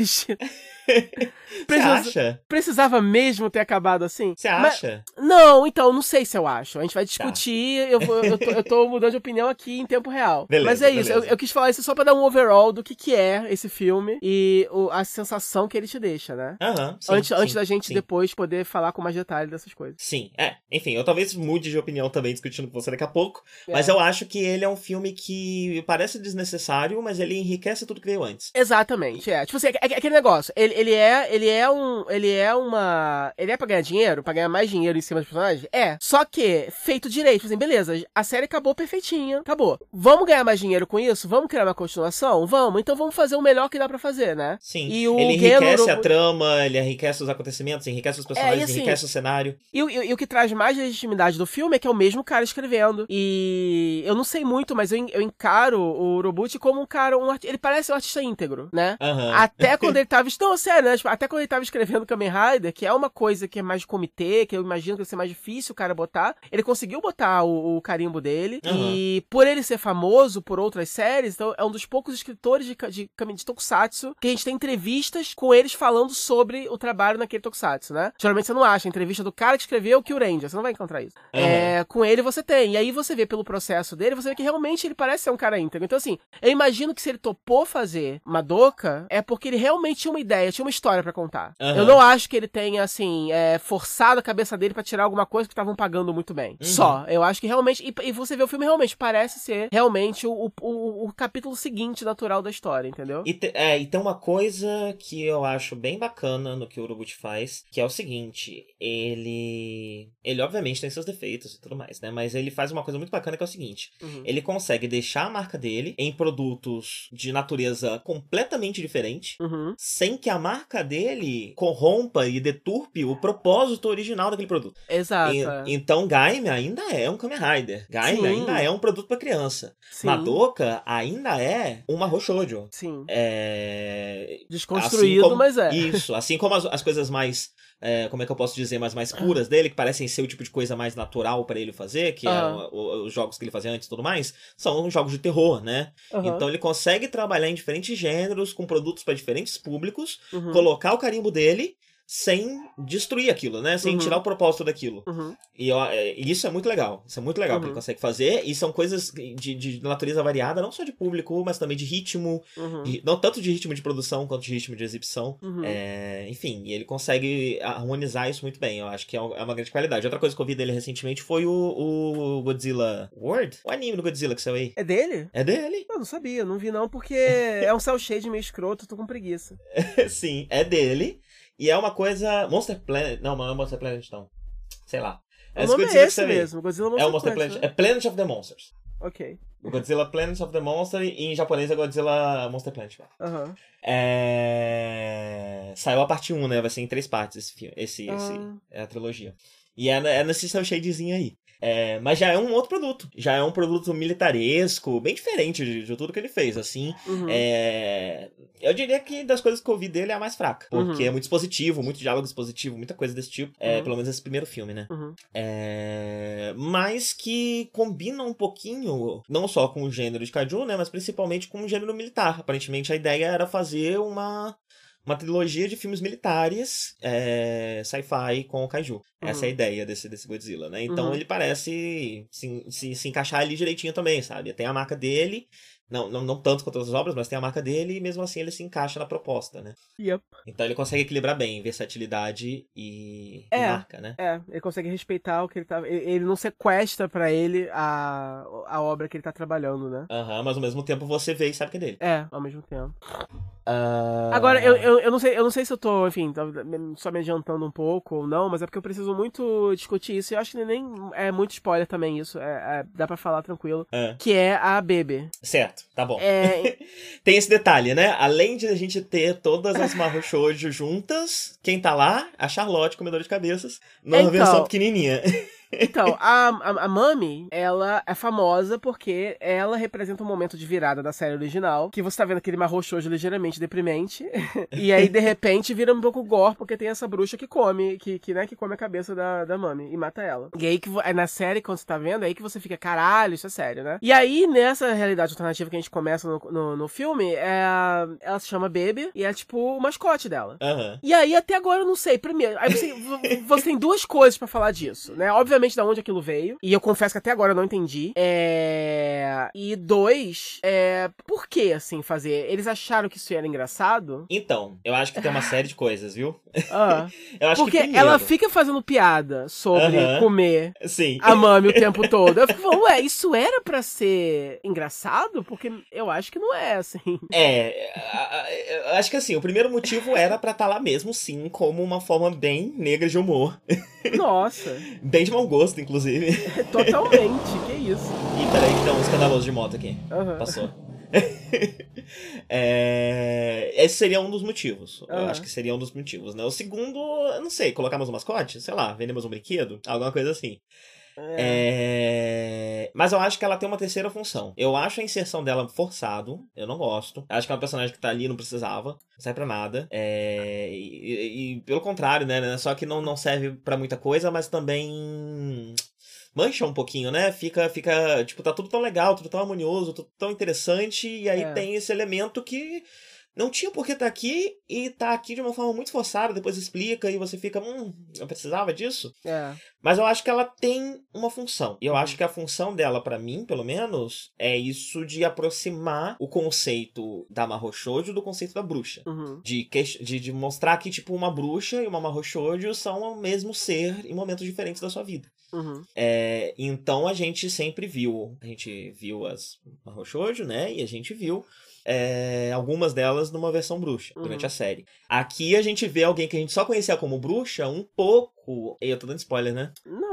Você Precisa- acha? Precisava mesmo ter acabado assim? Você Mas- acha? não, então, não sei se eu acho. A gente vai Tá. Eu, vou- eu, tô, eu tô mudando de opinião aqui em tempo real. Beleza, Mas é isso. Eu, eu quis falar isso só pra dar um overall do que, que é esse filme e o- a sensação que ele te deixa, né? Aham, sim, antes, sim, antes da gente sim. depois poder falar com mais detalhe dessas coisas. Sim, é. Enfim, eu talvez mude de opinião também discutindo com você daqui a pouco. É. Mas eu acho que ele é um filme que parece desnecessário, mas ele enriquece tudo que veio antes. Exatamente, é. Tipo assim, é, é aquele negócio. Ele, ele é, ele é um, ele é uma, ele é pra ganhar dinheiro, pra ganhar mais dinheiro em cima dos personagens? É. Só que feito direito, tipo assim, beleza, a série acabou perfeitinha, acabou. Vamos ganhar mais dinheiro com isso? Vamos criar uma continuação? Vamos. Então vamos fazer o melhor que dá pra fazer, né? Sim. E o ele Geno- enriquece a trama, ele enriquece os acontecimentos, enriquece os personagens, É, e assim- enriquece o cenário. E, o- e o que traz mais legitimidade do filme é que é o mesmo cara escrevendo. E eu não sei muito, mas eu, eu encaro o Urobuchi como um cara, um, arti- ele parece um artista íntegro, né? Aham. Até quando ele tava. Não, sério, né? Tipo, até quando ele tava escrevendo Kamen Rider, que é uma coisa que é mais de comitê, que eu imagino que vai ser mais difícil o cara botar, ele conseguiu botar botar o, o carimbo dele. Aham. E por ele ser famoso por outras séries, então é um dos poucos escritores de, ca- de, de Tokusatsu que a gente tem entrevistas com eles falando sobre o trabalho naquele Tokusatsu, né? Geralmente você não acha a entrevista do cara que escreveu o Kill Ranger, você não vai encontrar isso. Aham. É, com ele você tem. E aí você vê pelo processo dele, você vê que realmente ele parece ser um cara íntegro. Então, assim, eu imagino que se ele topou fazer Madoka, é porque ele realmente tinha uma ideia, tinha uma história pra contar. Aham. Eu não acho que ele tenha, assim, é, forçado a cabeça dele pra tirar alguma coisa que estavam pagando muito bem. Uhum. Só. Eu acho que realmente. E, e você vê o filme realmente, parece ser realmente o, o, o- capítulo seguinte natural da história, entendeu? E, te- é, e tem uma coisa que eu acho bem bacana no que o Urobuchi faz, que é o seguinte, ele. Ele obviamente tem seus defeitos e tudo mais, né? Mas ele faz uma coisa muito bacana que é o seguinte: Uhum. ele consegue deixar a marca dele em produtos de natureza completamente diferente. Uhum. Sem que a marca dele corrompa e deturpe o propósito original daquele produto. Exato. E- então, Gaime ainda é um Kamen Rider. Gaime Sim. ainda é um produto pra criança. Sim. Madoka ainda é uma Roshojo. Sim. É... Desconstruído, assim como- mas é. Isso, assim como as, as coisas mais. é, como é que eu posso dizer, mais, mais puras dele, que parecem ser o tipo de coisa mais natural pra ele fazer, que é o- os jogos que ele fazia antes e tudo mais, são jogos de terror, né? Aham. Então ele consegue trabalhar em diferentes gêneros, com produtos pra diferentes públicos, Uhum. colocar o carimbo dele sem destruir aquilo, né? Sem Uhum. tirar o propósito daquilo. Uhum. E ó, é, e isso é muito legal. Isso é muito legal que Uhum. ele consegue fazer. E são coisas de, de natureza variada, não só de público, mas também de ritmo. Uhum. de- não tanto de ritmo de produção quanto de ritmo de exibição. Uhum. É, enfim, e ele consegue harmonizar isso muito bem. Eu acho que é é uma grande qualidade. Outra coisa que eu vi dele recentemente foi o, o Godzilla World. O anime do Godzilla que saiu aí. É dele? É dele. Eu não sabia, não vi não, porque é um cel shade meio escroto, tô com preguiça. Sim, é dele. E é uma coisa. Monster Planet. Não, não é Monster Planet, não. Sei lá. O Esse nome Godzilla é esse mesmo, Godzilla É Monster o Monster Planet, Planet. né? É Planet of the Monsters. Ok. O Godzilla Planet of the Monster e em japonês é Godzilla Monster Planet. Aham. É... Saiu a parte 1, né? Vai ser em três partes esse filme. Esse, esse Ah. é a trilogia. E é, é nesse seu shadezinho aí. É, mas já é um outro produto. Já é um produto militaresco, bem diferente de, de tudo que ele fez, assim. Uhum. É, eu diria que das coisas que eu vi dele é a mais fraca. Porque Uhum. é muito expositivo, muito diálogo expositivo, muita coisa desse tipo. É, Uhum. pelo menos esse primeiro filme, né? Uhum. É, mas que combina um pouquinho, não só com o gênero de kaiju, né? Mas principalmente com o gênero militar. Aparentemente a ideia era fazer uma, uma trilogia de filmes militares é, sci-fi com o kaiju. Essa é a Uhum. ideia desse, desse Godzilla, né? Então Uhum. ele parece se, se, se encaixar ali direitinho também, sabe? Tem a marca dele. Não, não, não tanto quanto outras obras, mas tem a marca dele e mesmo assim ele se encaixa na proposta, né? Yep. Então ele consegue equilibrar bem versatilidade e, e É. marca, né? É, ele consegue respeitar o que ele tá. Ele não sequestra pra ele a, a obra que ele tá trabalhando, né? Aham, mas ao mesmo tempo você vê e sabe que é dele. É, ao mesmo tempo. Ah, Agora, eu, eu, eu, não sei, eu não sei se eu tô, enfim, só me adiantando um pouco ou não, mas é porque eu preciso muito discutir isso. E eu acho que nem é muito spoiler também isso. É, é- dá pra falar tranquilo. É. Que é a Bebe. Certo, tá bom. É, Tem esse detalhe, né? Além de a gente ter todas as Mahou Shoujo juntas, quem tá lá? A Charlotte, comedora de cabeças, numa Então. versão pequenininha. Então, a, a, a Mami, ela é famosa porque ela representa um momento de virada da série original, que você tá vendo aquele marro shoujo ligeiramente deprimente, e aí, de repente, vira um pouco gore, porque tem essa bruxa que come, que, que, né, que come a cabeça da, da Mami e mata ela. E aí, que é na série, quando você tá vendo, é aí que você fica, caralho, isso é sério, né? E aí, nessa realidade alternativa que a gente começa no, no, no filme, é, ela se chama Baby, e é tipo o mascote dela. Aham. E aí, até agora eu não sei. Primeiro, aí você, você tem duas coisas pra falar disso, né? Obviamente, da onde aquilo veio. E eu confesso que até agora eu não entendi. É... E dois, é... por que, assim, fazer? Eles acharam que isso era engraçado? Então, eu acho que tem uma série de coisas, viu? Ah, Eu acho porque que primeiro... ela fica fazendo piada sobre Aham. comer Sim. a mami o tempo todo. Eu fico falando, ué, isso era pra ser engraçado? Porque eu acho que não é, assim. É, eu acho que assim, o primeiro motivo era pra estar lá mesmo, sim, como uma forma bem negra de humor. Nossa, Bem de mau gosto, inclusive. totalmente. Que isso? Ih, peraí, que tem um escandaloso de moto aqui. Aham. Passou. É, Esse seria um dos motivos. Eu Aham. acho que seria um dos motivos, né? O segundo, eu não sei, colocar mais um mascote? Sei lá, vender mais um brinquedo? Alguma coisa assim. É, Mas eu acho que ela tem uma terceira função. Eu acho a inserção dela forçado. Eu não gosto. Acho que é uma personagem que tá ali não precisava. Não serve pra nada. É, E, e- e pelo contrário, né? Só que não, não serve pra muita coisa, mas também mancha um pouquinho, né? Fica, fica, tipo, tá tudo tão legal, tudo tão harmonioso, tudo tão interessante, e aí É. tem esse elemento que não tinha por que tá aqui, e tá aqui de uma forma muito forçada, depois explica, e você fica, hum, eu precisava disso? É. Mas eu acho que ela tem uma função. E eu Uhum. acho que a função dela, pra mim, pelo menos, é isso de aproximar o conceito da Mahou Shoujo do conceito da bruxa. Uhum. De, que- de, de mostrar que, tipo, uma bruxa e uma Mahou Shoujo são o mesmo ser em momentos diferentes da sua vida. Uhum. É, então a gente sempre viu, a gente viu as Mahou Shoujo, né? E a gente viu é, algumas delas numa versão bruxa durante Uhum. a série. Aqui a gente vê alguém que a gente só conhecia como bruxa um pouco. Eu tô dando spoiler, né? Não.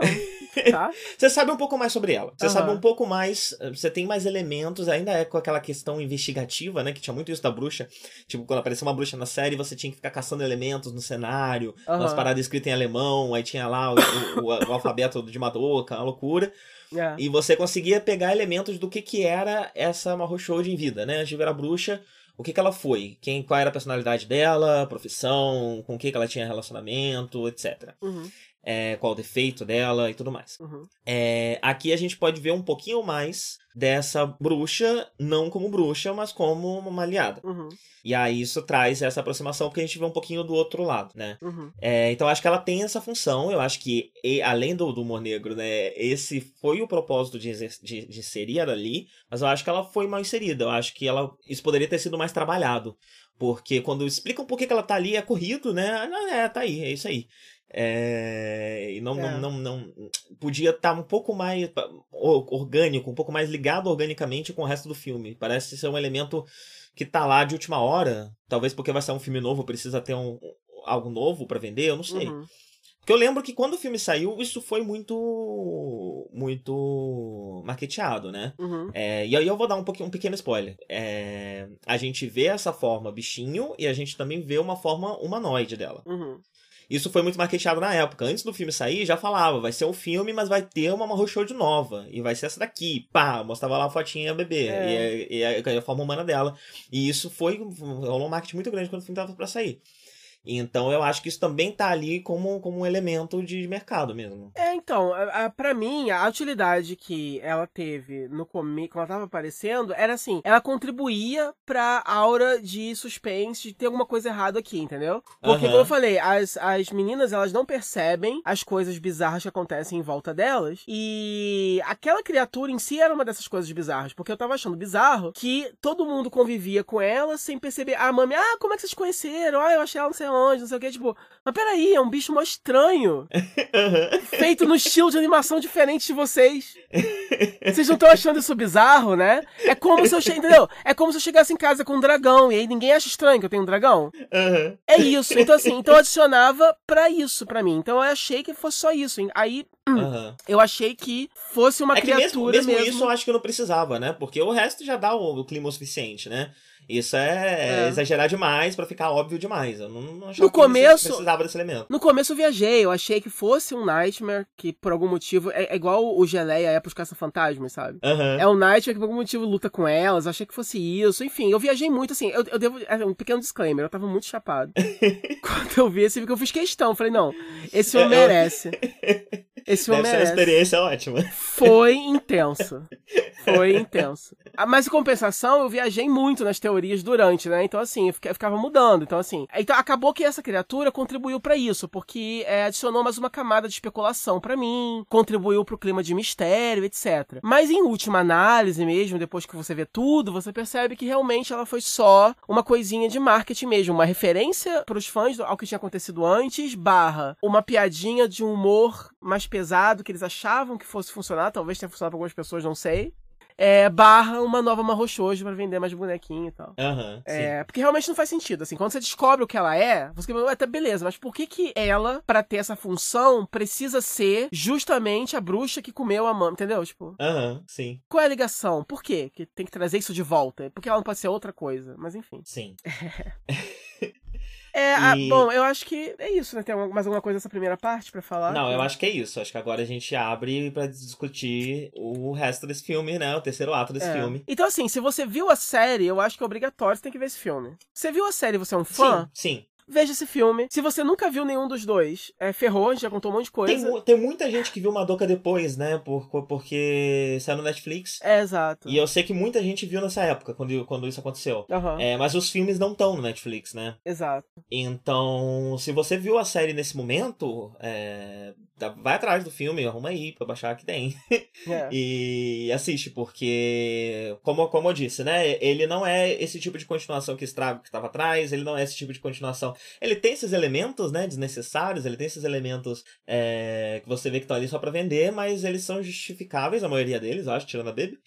Tá. Você sabe um pouco mais sobre ela. Você Aham. sabe um pouco mais. Você tem mais elementos, ainda é com aquela questão investigativa, né? Que tinha muito isso da bruxa. Tipo, quando aparecia uma bruxa na série, você tinha que ficar caçando elementos no cenário, umas Aham. paradas escritas em alemão, aí tinha lá o, o- o- o alfabeto de Madoka, uma loucura. É. E você conseguia pegar elementos do que, que era essa Mahou Shoujo em vida, né? A bruxa, o que, que ela foi, quem, qual era a personalidade dela, profissão, com o que, que ela tinha relacionamento, etc. Uhum. É, qual o defeito dela e tudo mais. Uhum. É, aqui a gente pode ver um pouquinho mais dessa bruxa, não como bruxa, mas como uma aliada. Uhum. E aí isso traz essa aproximação porque a gente vê um pouquinho do outro lado, né? Uhum. É, então acho que ela tem essa função. Eu acho que, e- além do, do humor negro, né? Esse foi o propósito de, de, de inserir ela ali. Mas eu acho que ela foi mal inserida. Eu acho que ela isso poderia ter sido mais trabalhado. Porque quando explicam por que, que ela tá ali, é corrido, né? Ah, é, tá aí, é isso aí. É, e não, É. não, não, não. Podia estar um pouco mais orgânico, um pouco mais ligado organicamente com o resto do filme. Parece ser um elemento que tá lá de última hora. Talvez porque vai sair um filme novo, precisa ter um, algo novo pra vender, eu não sei. Uhum. Porque eu lembro que quando o filme saiu, isso foi muito. muito marketeado, né? Uhum. É, e aí eu vou dar um, pouquinho, um pequeno spoiler. É, a gente vê essa forma bichinho e a gente também vê uma forma humanoide dela. Uhum. Isso foi muito marketeado na época. Antes do filme sair, já falava, vai ser um filme, mas vai ter uma Mahou Shoujo nova. E vai ser essa daqui. Pá, mostrava lá a fotinha bebê. É. E, a, e a- a forma humana dela. E isso foi. rolou um marketing muito grande quando o filme tava pra sair. Então eu acho que isso também tá ali como, como um elemento de mercado mesmo. É, então, a, a, pra mim, a utilidade que ela teve no começo, quando ela tava aparecendo, era assim, ela contribuía pra aura de suspense, de ter alguma coisa errada aqui, entendeu? Porque, Aham. como eu falei, as, as meninas, elas não percebem as coisas bizarras que acontecem em volta delas, e aquela criatura em si era uma dessas coisas bizarras, porque eu tava achando bizarro que todo mundo convivia com ela sem perceber, ah, mami, ah, como é que vocês conheceram? Ah, eu achei ela não sei onde, não sei o que, tipo, mas peraí, é um bicho mó estranho feito no estilo de animação diferente de vocês. Vocês não estão achando isso bizarro, né? É como se eu che... entendeu? É como se eu chegasse em casa com um dragão e aí ninguém acha estranho que eu tenho um dragão. Aham. É isso. Então assim, então adicionava pra isso pra mim. Então eu achei que fosse só isso. Aí Aham. eu achei que fosse uma É que mesmo, criatura mesmo isso eu acho que não precisava, né? Porque o resto já dá o, o clima o suficiente, né? Isso é, É. exagerar demais pra ficar óbvio demais. Eu não, não achava No que começo- precisava desse elemento. No começo eu viajei, eu achei que fosse um Nightmare, que por algum motivo. É, é igual o Geleia é pros caça-fantasmas, sabe? Aham. É o Nightmare que por algum motivo luta com elas, eu achei que fosse isso. Enfim, eu viajei muito, assim, eu, eu devo. é, Um pequeno disclaimer, eu tava muito chapado. Quando eu vi esse eu fiz questão, eu falei, não, esse homem É, eu- merece. Esse homem Deve ser uma experiência ótima. Foi intenso. Foi intenso. Mas em compensação, eu viajei muito nas teorias durante, né? Então, assim, eu fica- eu ficava mudando. Então, assim. Então, acabou que essa criatura contribuiu pra isso, porque é, adicionou mais uma camada de especulação pra mim, contribuiu pro clima de mistério, etc. Mas em última análise mesmo, depois que você vê tudo, você percebe que realmente ela foi só uma coisinha de marketing mesmo, uma referência pros fãs ao que tinha acontecido antes, barra uma piadinha de um humor mais pesado que eles achavam que fosse funcionar, talvez tenha funcionado pra algumas pessoas, não sei. É, barra uma nova Marrochojo pra vender mais bonequinho e tal. Aham, sim. É, porque realmente não faz sentido, assim, quando você descobre o que ela é, você fica, até beleza, mas por que que ela, pra ter essa função, precisa ser justamente a bruxa que comeu a mãe, entendeu? Tipo, Aham, sim, qual é a ligação? Por quê que tem que trazer isso de volta? Porque ela não pode ser outra coisa, mas enfim. sim. É, a- E- bom, eu acho que é isso, né? Tem mais alguma coisa nessa primeira parte pra falar? Não, eu acho que é isso. Acho que agora a gente abre pra discutir o resto desse filme, né? O terceiro ato desse É. filme. Então, assim, se você viu a série, eu acho que é obrigatório você tem que ver esse filme. Você viu a série e você é um fã? Sim, sim. Veja esse filme. Se você nunca viu nenhum dos dois, é, ferrou, já contou um monte de coisa. Tem, tem muita gente que viu Madoka depois, né? Por, porque saiu no Netflix. É, exato. E eu sei que muita gente viu nessa época, quando, quando isso aconteceu. Aham, É, mas os filmes não estão no Netflix, né? exato. Então, se você viu a série nesse momento, é, vai atrás do filme, arruma aí pra baixar que tem. É. E assiste, porque, como, como eu disse, né? Ele não é esse tipo de continuação que estraga o que estava atrás, ele não é esse tipo de continuação. Ele tem esses elementos, né, desnecessários, ele tem esses elementos é, que você vê que estão ali só pra vender, mas eles são justificáveis, a maioria deles, acho, tirando a Baby.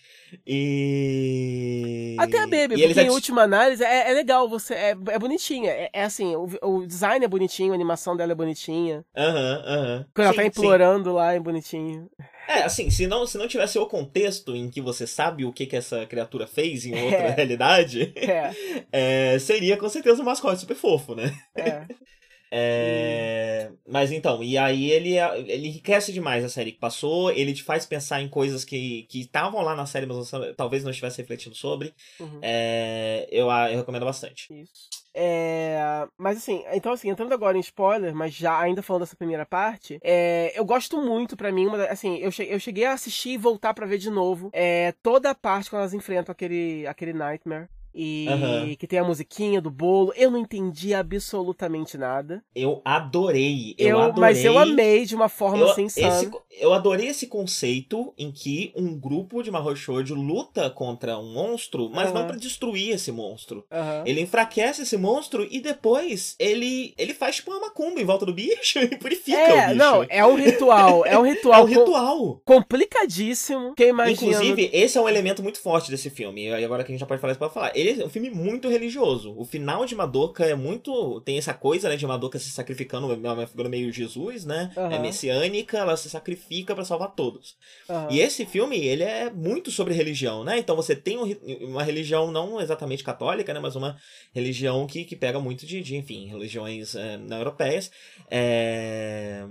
E. Até a Baby, e porque em última análise é, é legal, você é, é bonitinha. É, é assim, o, o design é bonitinho, a animação dela é bonitinha. Aham, aham. Quando ela Sim, tá sim. implorando lá, é bonitinho. É, assim, se não, se não tivesse o contexto em que você sabe o que, que essa criatura fez em outra É. realidade, É, é, seria com certeza um mascote super fofo, né? é. É, Mas então, e aí ele, ele enriquece demais a série que passou, ele te faz pensar em coisas que que estavam lá na série, mas talvez não estivesse refletindo sobre. Uhum. É, eu, eu recomendo bastante. Isso. É, mas assim, então assim, entrando agora em spoiler, mas já ainda falando dessa primeira parte, é, eu gosto muito, pra mim, uma assim, eu, che- eu cheguei a assistir e voltar pra ver de novo é, toda a parte quando elas enfrentam aquele, aquele Nightmare. E Aham. que tem a musiquinha do bolo. Eu não entendi absolutamente nada. Eu adorei, eu, Eu, adorei. mas eu amei de uma forma Eu, assim esse- eu adorei esse conceito em que um grupo de Mahoushoujo luta contra um monstro, mas não Aham. pra destruir esse monstro. Aham. Ele enfraquece esse monstro e depois ele ele faz tipo uma macumba em volta do bicho e purifica o É, bicho. não, é um ritual. É um É ritual, um ritual. com- complicadíssimo. Que imagina. Inclusive, esse é um elemento muito forte desse filme. E agora que a gente já pode falar isso, pode falar. Ele é um filme muito religioso. O final de Madoka é muito. Tem essa coisa, né, de Madoka se sacrificando, é uma figura meio Jesus, né? É Aham. messiânica, ela se sacrifica pra salvar todos. Aham. E esse filme, ele é muito sobre religião, né? Então você tem um uma religião não exatamente católica, né? Mas uma religião que, que pega muito de, de, enfim, religiões é, não europeias. É,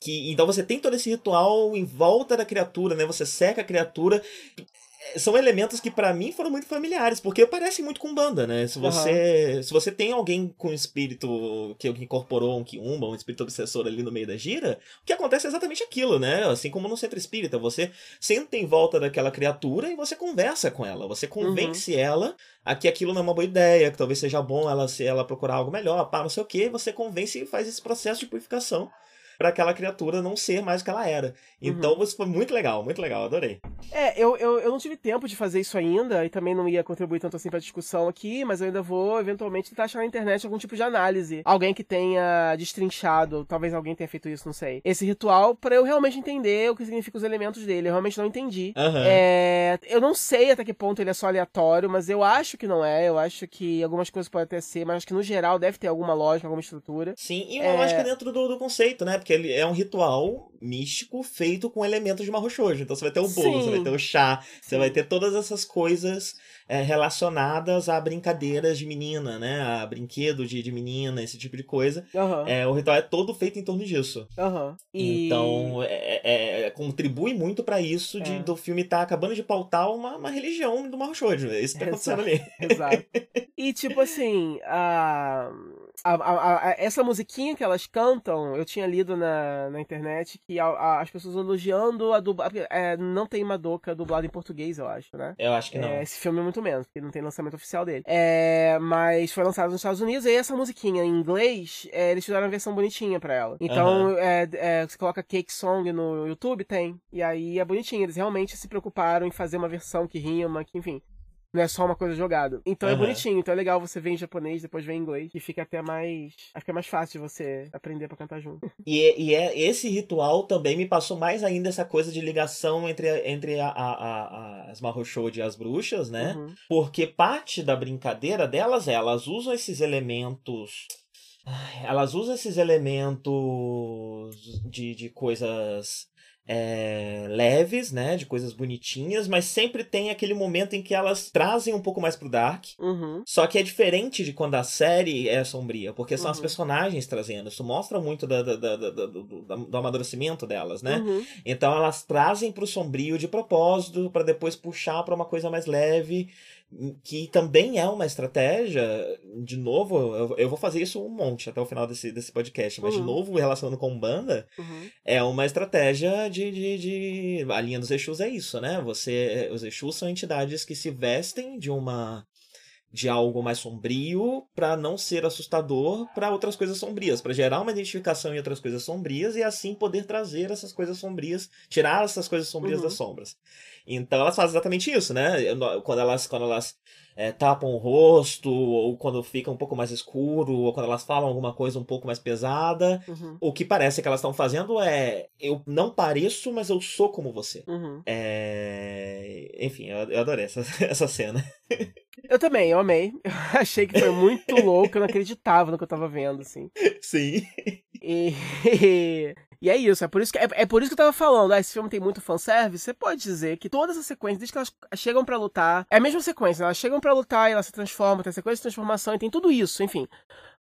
que, então você tem todo esse ritual em volta da criatura, né? Você seca a criatura. São elementos que pra mim foram muito familiares, porque parecem muito com banda, né? Se você, se você tem alguém com espírito que incorporou um quiumba, um espírito obsessor ali no meio da gira, o que acontece é exatamente aquilo, né? Assim como no centro espírita, você senta em volta daquela criatura e você conversa com ela, você convence ela a que aquilo não é uma boa ideia, que talvez seja bom ela se ela procurar algo melhor, pá, não sei o que, você convence e faz esse processo de purificação pra aquela criatura não ser mais o que ela era. Então isso foi muito legal, muito legal, adorei. É, eu, eu, eu não tive tempo de fazer isso ainda e também não ia contribuir tanto assim pra discussão aqui, mas eu ainda vou eventualmente tentar achar na internet algum tipo de análise. Alguém que tenha destrinchado, talvez alguém tenha feito isso, não sei. Esse ritual pra eu realmente entender o que significa os elementos dele. Eu realmente não entendi. Aham. É, eu não sei até que ponto ele é só aleatório, mas eu acho que não é. Eu acho que algumas coisas podem até ser, mas acho que no geral deve ter alguma lógica, alguma estrutura. Sim, e uma É. lógica dentro do, do conceito, né? Porque ele é um ritual místico feito com elementos de Mahoushoujo. Então você vai ter o bolo, Sim. você vai ter o chá, você Sim. vai ter todas essas coisas é, relacionadas a brincadeiras de menina, né? A brinquedo de, de menina, esse tipo de coisa. Aham, É, o ritual é todo feito em torno disso. aham. E- Então, é, é- é- contribui muito pra isso de, É. do filme estar acabando de pautar uma, uma religião do Mahoushoujo. É isso que tá acontecendo ali. Exato. E tipo assim, a, a, a- a- essa musiquinha que elas cantam, eu tinha lido na, na internet que as pessoas elogiando a dublagem. É, não tem Madoka dublada em português, eu acho, né? Eu acho que não. É, esse filme é muito menos, porque não tem lançamento oficial dele. É, mas foi lançado nos Estados Unidos e essa musiquinha em inglês, é, eles fizeram uma versão bonitinha pra ela. Então, é, é, você coloca Cake Song no YouTube, tem. E aí é bonitinho. Eles realmente se preocuparam em fazer uma versão que rima, que enfim. Não é só uma coisa jogada. Então é Aham. bonitinho. Então é legal você ver em japonês, depois ver em inglês. E fica até mais. Acho que é mais fácil de você aprender pra cantar junto. E, é- e é, esse ritual também me passou mais ainda essa coisa de ligação entre, a- entre a, a, a- as Mahoushoujo e as bruxas, né? Uhum. Porque parte da brincadeira delas é, elas usam esses elementos. Elas usam esses elementos de, de coisas é, leves, né? De coisas bonitinhas, mas sempre tem aquele momento em que elas trazem um pouco mais pro Dark. Uhum. Só que é diferente de quando a série é sombria, porque são as Uhum. personagens trazendo. Isso mostra muito da, da- da- do, amadurecimento delas, né? Uhum. Então elas trazem pro sombrio de propósito, pra depois puxar pra uma coisa mais leve. Que também é uma estratégia, de novo, eu, vou fazer isso um monte até o final desse, desse podcast, mas Uhum. de novo, relacionando com banda, Uhum. é uma estratégia de, de, de- A linha dos Exus é isso, né? Você, os Exus são entidades que se vestem de uma de algo mais sombrio pra não ser assustador pra outras coisas sombrias, pra gerar uma identificação em outras coisas sombrias e assim poder trazer essas coisas sombrias, tirar essas coisas sombrias Uhum. das sombras. Então elas fazem exatamente isso, né? Quando elas quando elas é, tapam o rosto ou quando fica um pouco mais escuro ou quando elas falam alguma coisa um pouco mais pesada, Uhum. o que parece que elas estão fazendo é eu não pareço, mas eu sou como você. Uhum. É... Enfim, eu, eu adorei essa, essa cena. Eu também, eu amei. Eu achei que foi muito louco, eu não acreditava no que eu tava vendo, assim. Sim. E, e é isso, é por isso que, é, é por isso que eu tava falando, ah, esse filme tem muito fanservice, você pode dizer que todas as sequências, desde que elas chegam pra lutar, é a mesma sequência, elas chegam pra lutar e elas se transformam, tem sequência de transformação e tem tudo isso, enfim.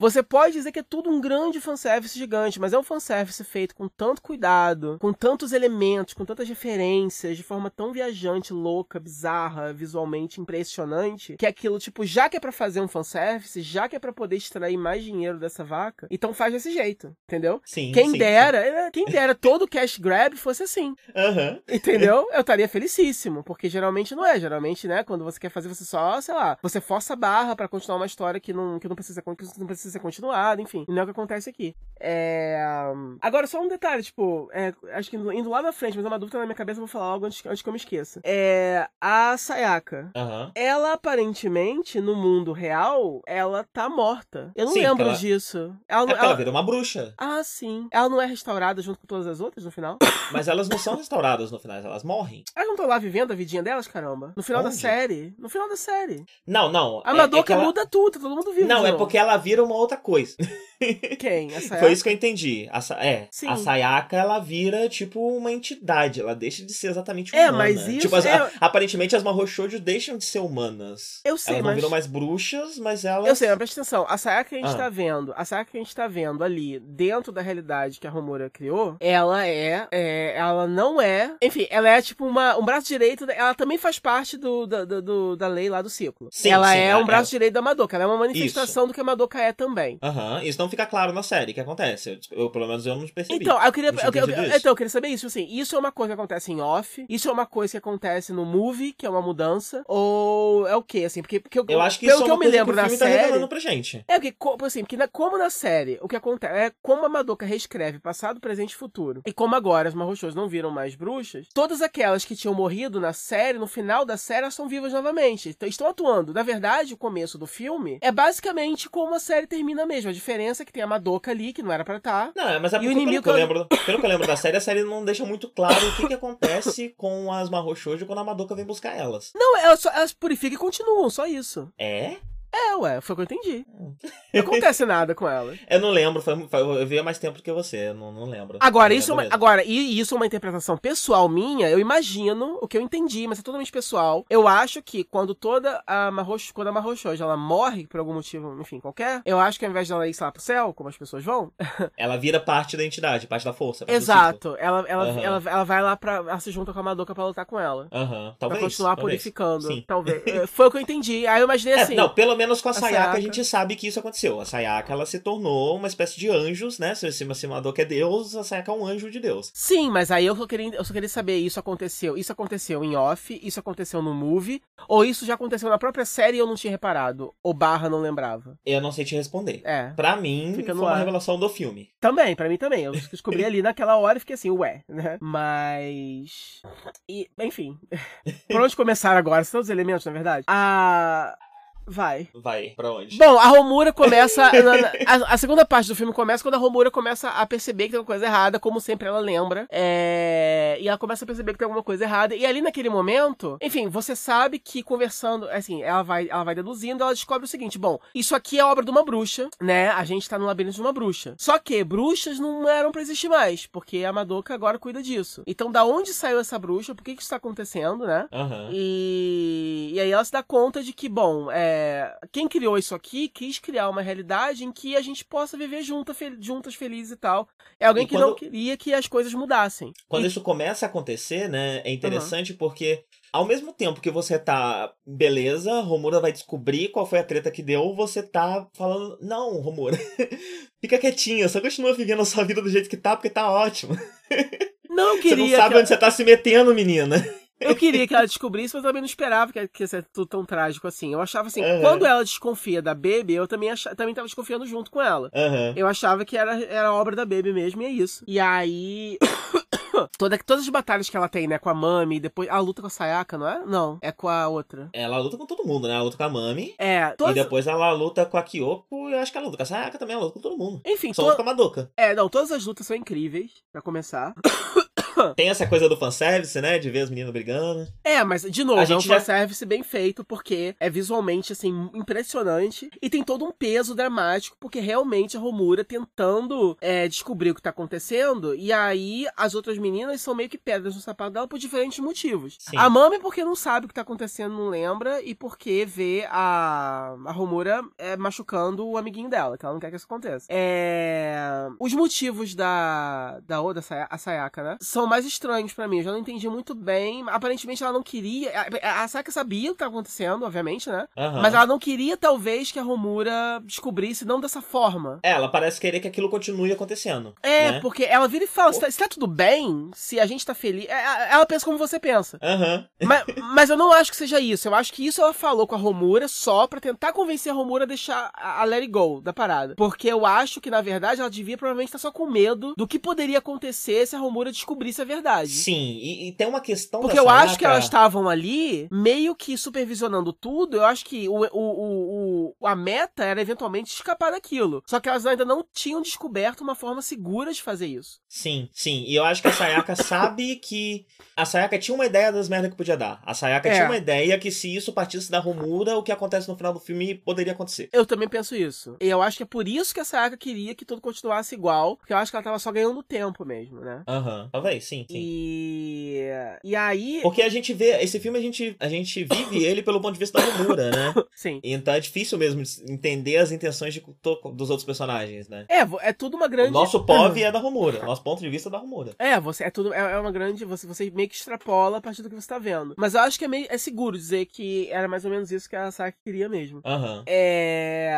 Você pode dizer que é tudo um grande fanservice gigante, mas é um fanservice feito com tanto cuidado, com tantos elementos, com tantas referências, de forma tão viajante, louca, bizarra, visualmente impressionante, que aquilo, tipo, já que é pra fazer um fanservice, já que é pra poder extrair mais dinheiro dessa vaca, então faz desse jeito, entendeu? Sim. Quem sim, dera, é, quem dera todo o cash grab fosse assim, sim. Aham. entendeu? Eu estaria felicíssimo, porque geralmente não é. Geralmente, né, quando você quer fazer, você só, sei lá, você força a barra pra continuar uma história que não, que não, precisa, que não precisa ser continuada, enfim. E não é o que acontece aqui. É... Agora, só um detalhe, tipo, é, acho que indo lá na frente, mas é uma dúvida na minha cabeça, eu vou falar algo antes, antes que eu me esqueça. É... A Sayaka, Aham. ela aparentemente, no mundo real, ela tá morta. Eu não Sim, lembro ela- disso. Ela, É não- ela ela- vira uma bruxa. Ah, sim. Ela não é restaurada junto com todas as outras no final? Mas elas não são restauradas no final, elas morrem. Elas não estão lá vivendo a vidinha delas, caramba? No final da Onde? série? No final da série. Não, não. A é- é Madoka que ela- muda tudo, tá todo mundo vivo. Não, é porque ela vira uma outra coisa. Quem? Essa Foi isso que eu entendi. A, é, Sim. a Sayaka, ela vira, tipo, uma entidade. Ela deixa de ser exatamente É, humana. mas isso Tipo, as- é- a- aparentemente as Mahoushoujo deixam de ser humanas. Eu sei, elas não mas- viram mais bruxas, mas elas... Eu sei, mas presta atenção. A Sayaka que a gente Ah. tá vendo, a Sayaka que a gente tá vendo ali, dentro da realidade que a Romura criou, ela é, é, ela não é, enfim, ela é tipo uma, um braço direito, ela também faz parte do, da, do- do- da lei lá do ciclo. Sim, ela sim, é é- um braço é- direito da Madoka, ela é uma manifestação do que a Madoka é também. Aham, isso não fica claro na série, o que acontece? Eu, eu, pelo menos eu não percebi. Então, eu queria, eu, eu- então, eu queria saber isso, assim, isso é uma coisa que acontece em off, isso é uma coisa que acontece no movie, que é uma mudança, ou é o quê, assim, porque, porque Eu acho que pelo isso é que uma eu me lembro que o na filme tá série... revelando pra gente. É, porque, assim, porque na- como na série, o que acontece é como a Madoka reescreve passado, presente e futuro, e como agora as Mahoushous não viram mais bruxas, todas aquelas que tinham morrido na série, no final da série, elas estão vivas novamente. Estão atuando. Na verdade, o começo do filme é basicamente como a série termina mesmo. A diferença é que tem a Madoka ali, que não era pra estar. Não, é, mas é porque pelo inimigo que, eu lembro, pelo que eu lembro da série, a série não deixa muito claro o que, que acontece com as Mahoushoujo quando a Madoka vem buscar elas. Não, elas, só, elas purificam e continuam, só isso. É? É, ué, foi o que eu entendi. Não acontece nada com elas. Eu não lembro, foi, foi- eu vi há mais tempo que você, eu não, não lembro. Agora, Não isso, é uma, lembro mesmo. agora, e isso é uma interpretação pessoal minha, eu imagino o que eu entendi, mas é totalmente pessoal. Eu acho que quando toda a Mahoush, quando a Mahoushoujo, ela morre por algum motivo, enfim, qualquer, eu acho que ao invés dela ir, lá, pro céu, como as pessoas vão, Ela vira parte da entidade, parte da força. parte do exato, ela, ela, Aham. ela, ela vai lá pra, ela se junta com a Madoka pra lutar com ela. Aham, Pra talvez. continuar talvez. purificando. Sim. Talvez. É, Foi o que eu entendi. Aí eu imaginei É, assim. não, pelo menos com a, a Sayaka, Sayaka. a gente sabe que isso aconteceu. A Sayaka, ela se tornou uma espécie de anjos, né? Se se a Madoka é Deus, a Sayaka é um anjo de Deus. Sim, mas aí eu só, queria, eu só queria saber, isso aconteceu, isso aconteceu em off, isso aconteceu no movie, ou isso já aconteceu na própria série e eu não tinha reparado, ou barra não lembrava. Eu não sei te responder. É. Pra mim, foi no uma ar. revelação do filme. Também, pra mim também. Eu descobri ali naquela hora e fiquei assim, ué, né? Mas. E, enfim. Por onde começar agora? São os elementos, na verdade? A. Vai. Vai, pra onde? Bom, a Romura começa. na- na- a, a segunda parte do filme começa quando a Romura começa a perceber que tem uma coisa errada, como sempre ela lembra. É, e ela começa a perceber que tem alguma coisa errada. E ali naquele momento, enfim, você sabe que conversando, assim, ela vai, ela vai deduzindo, ela descobre o seguinte: bom, isso aqui é obra de uma bruxa, né? A gente tá no labirinto de uma bruxa. Só que bruxas não eram pra existir mais, porque a Madoka agora cuida disso. Então, da onde saiu essa bruxa? Por que, que isso tá acontecendo, né? Aham. E, e aí ela se dá conta de que, bom, é, é, quem criou isso aqui quis criar uma realidade em que a gente possa viver junta, fel juntas felizes e tal. É alguém E que quando- não queria que as coisas mudassem. Quando E- isso começa a acontecer, né, é interessante porque ao mesmo tempo que você tá, beleza, Romura vai descobrir qual foi a treta que deu, você tá falando, não, Romura, fica quietinha, só continua vivendo a sua vida do jeito que tá, porque tá ótimo. não Você queria. não sabe que onde você tá se metendo, menina. Eu queria que ela descobrisse, mas eu também não esperava que, que ia tudo tão trágico assim. Eu achava assim, Aham. quando ela desconfia da Baby, eu também, acha, também tava desconfiando junto com ela. Aham. Eu achava que era, era obra da Baby mesmo, e é isso. E aí. Toda, todas as batalhas que ela tem, né, com a Mami, e depois. A luta com a Sayaka, não é? Não, é com a outra. Ela luta com todo mundo, né? Ela luta com a Mami. É, E todas. depois ela luta com a Kyoko e eu acho que ela luta com a Sayaka também, ela luta com todo mundo. Enfim, Só to... luta com a Madoka. é, não, todas as lutas são incríveis, pra começar. Tem essa coisa do fanservice, né? De ver as meninas brigando. É, mas, de novo, A é um gente já- fanservice bem feito, porque é visualmente, assim, impressionante. E tem todo um peso dramático, porque realmente a Romura tentando é, descobrir o que tá acontecendo. E aí, as outras meninas são meio que pedras no sapato dela por diferentes motivos. Sim. A Mami, porque não sabe o que tá acontecendo, não lembra. E porque vê a, a Romura é, machucando o amiguinho dela, que ela não quer que isso aconteça. É... Os motivos da, da Oda, a Sayaka, né? São mais estranhos pra mim. Eu já não entendi muito bem. Aparentemente ela não queria. A, a Sayaka sabia o que tá acontecendo, obviamente, né? Aham. Mas ela não queria, talvez, que a Romura descobrisse, não dessa forma. É, ela parece querer que aquilo continue acontecendo. É, né? porque ela vira e fala: se tá, se tá tudo bem, se a gente tá feliz. É, Ela pensa como você pensa. Aham. mas, mas eu não acho que seja isso. Eu acho que isso ela falou com a Romura só pra tentar convencer a Romura a deixar a, a Let It Go da parada. Porque eu acho que, na verdade, ela devia provavelmente estar só com medo do que poderia acontecer se a Romura descobrisse a verdade. Sim, e, e tem uma questão Porque eu acho que elas estavam ali, meio que supervisionando tudo. Eu acho que o, o, o, a meta era eventualmente escapar daquilo. Só que elas ainda não tinham descoberto uma forma segura de fazer isso. Sim, sim. E eu acho que a Sayaka sabe que. A Sayaka tinha uma ideia das merdas que podia dar. A Sayaka É. tinha uma ideia que se isso partisse da Romura, o que acontece no final do filme poderia acontecer. Eu também penso isso. E eu acho que é por isso que a Sayaka queria que tudo continuasse igual. Porque eu acho que ela tava só ganhando tempo mesmo, né? Aham. Talvez, sim, sim. E. E aí. Porque a gente vê. Esse filme a gente, a gente vive ele pelo ponto de vista da Romura, né? Sim. Então é difícil mesmo de entender as intenções de dos outros personagens, né? É, é tudo uma grande. O nosso POV é da Romura. Nosso ponto de vista é da Romura. É, você é tudo é, é uma grande, você você meio que extrapola a partir do que você tá vendo. Mas eu acho que é meio é seguro dizer que era mais ou menos isso que a Saki queria mesmo. Aham. É.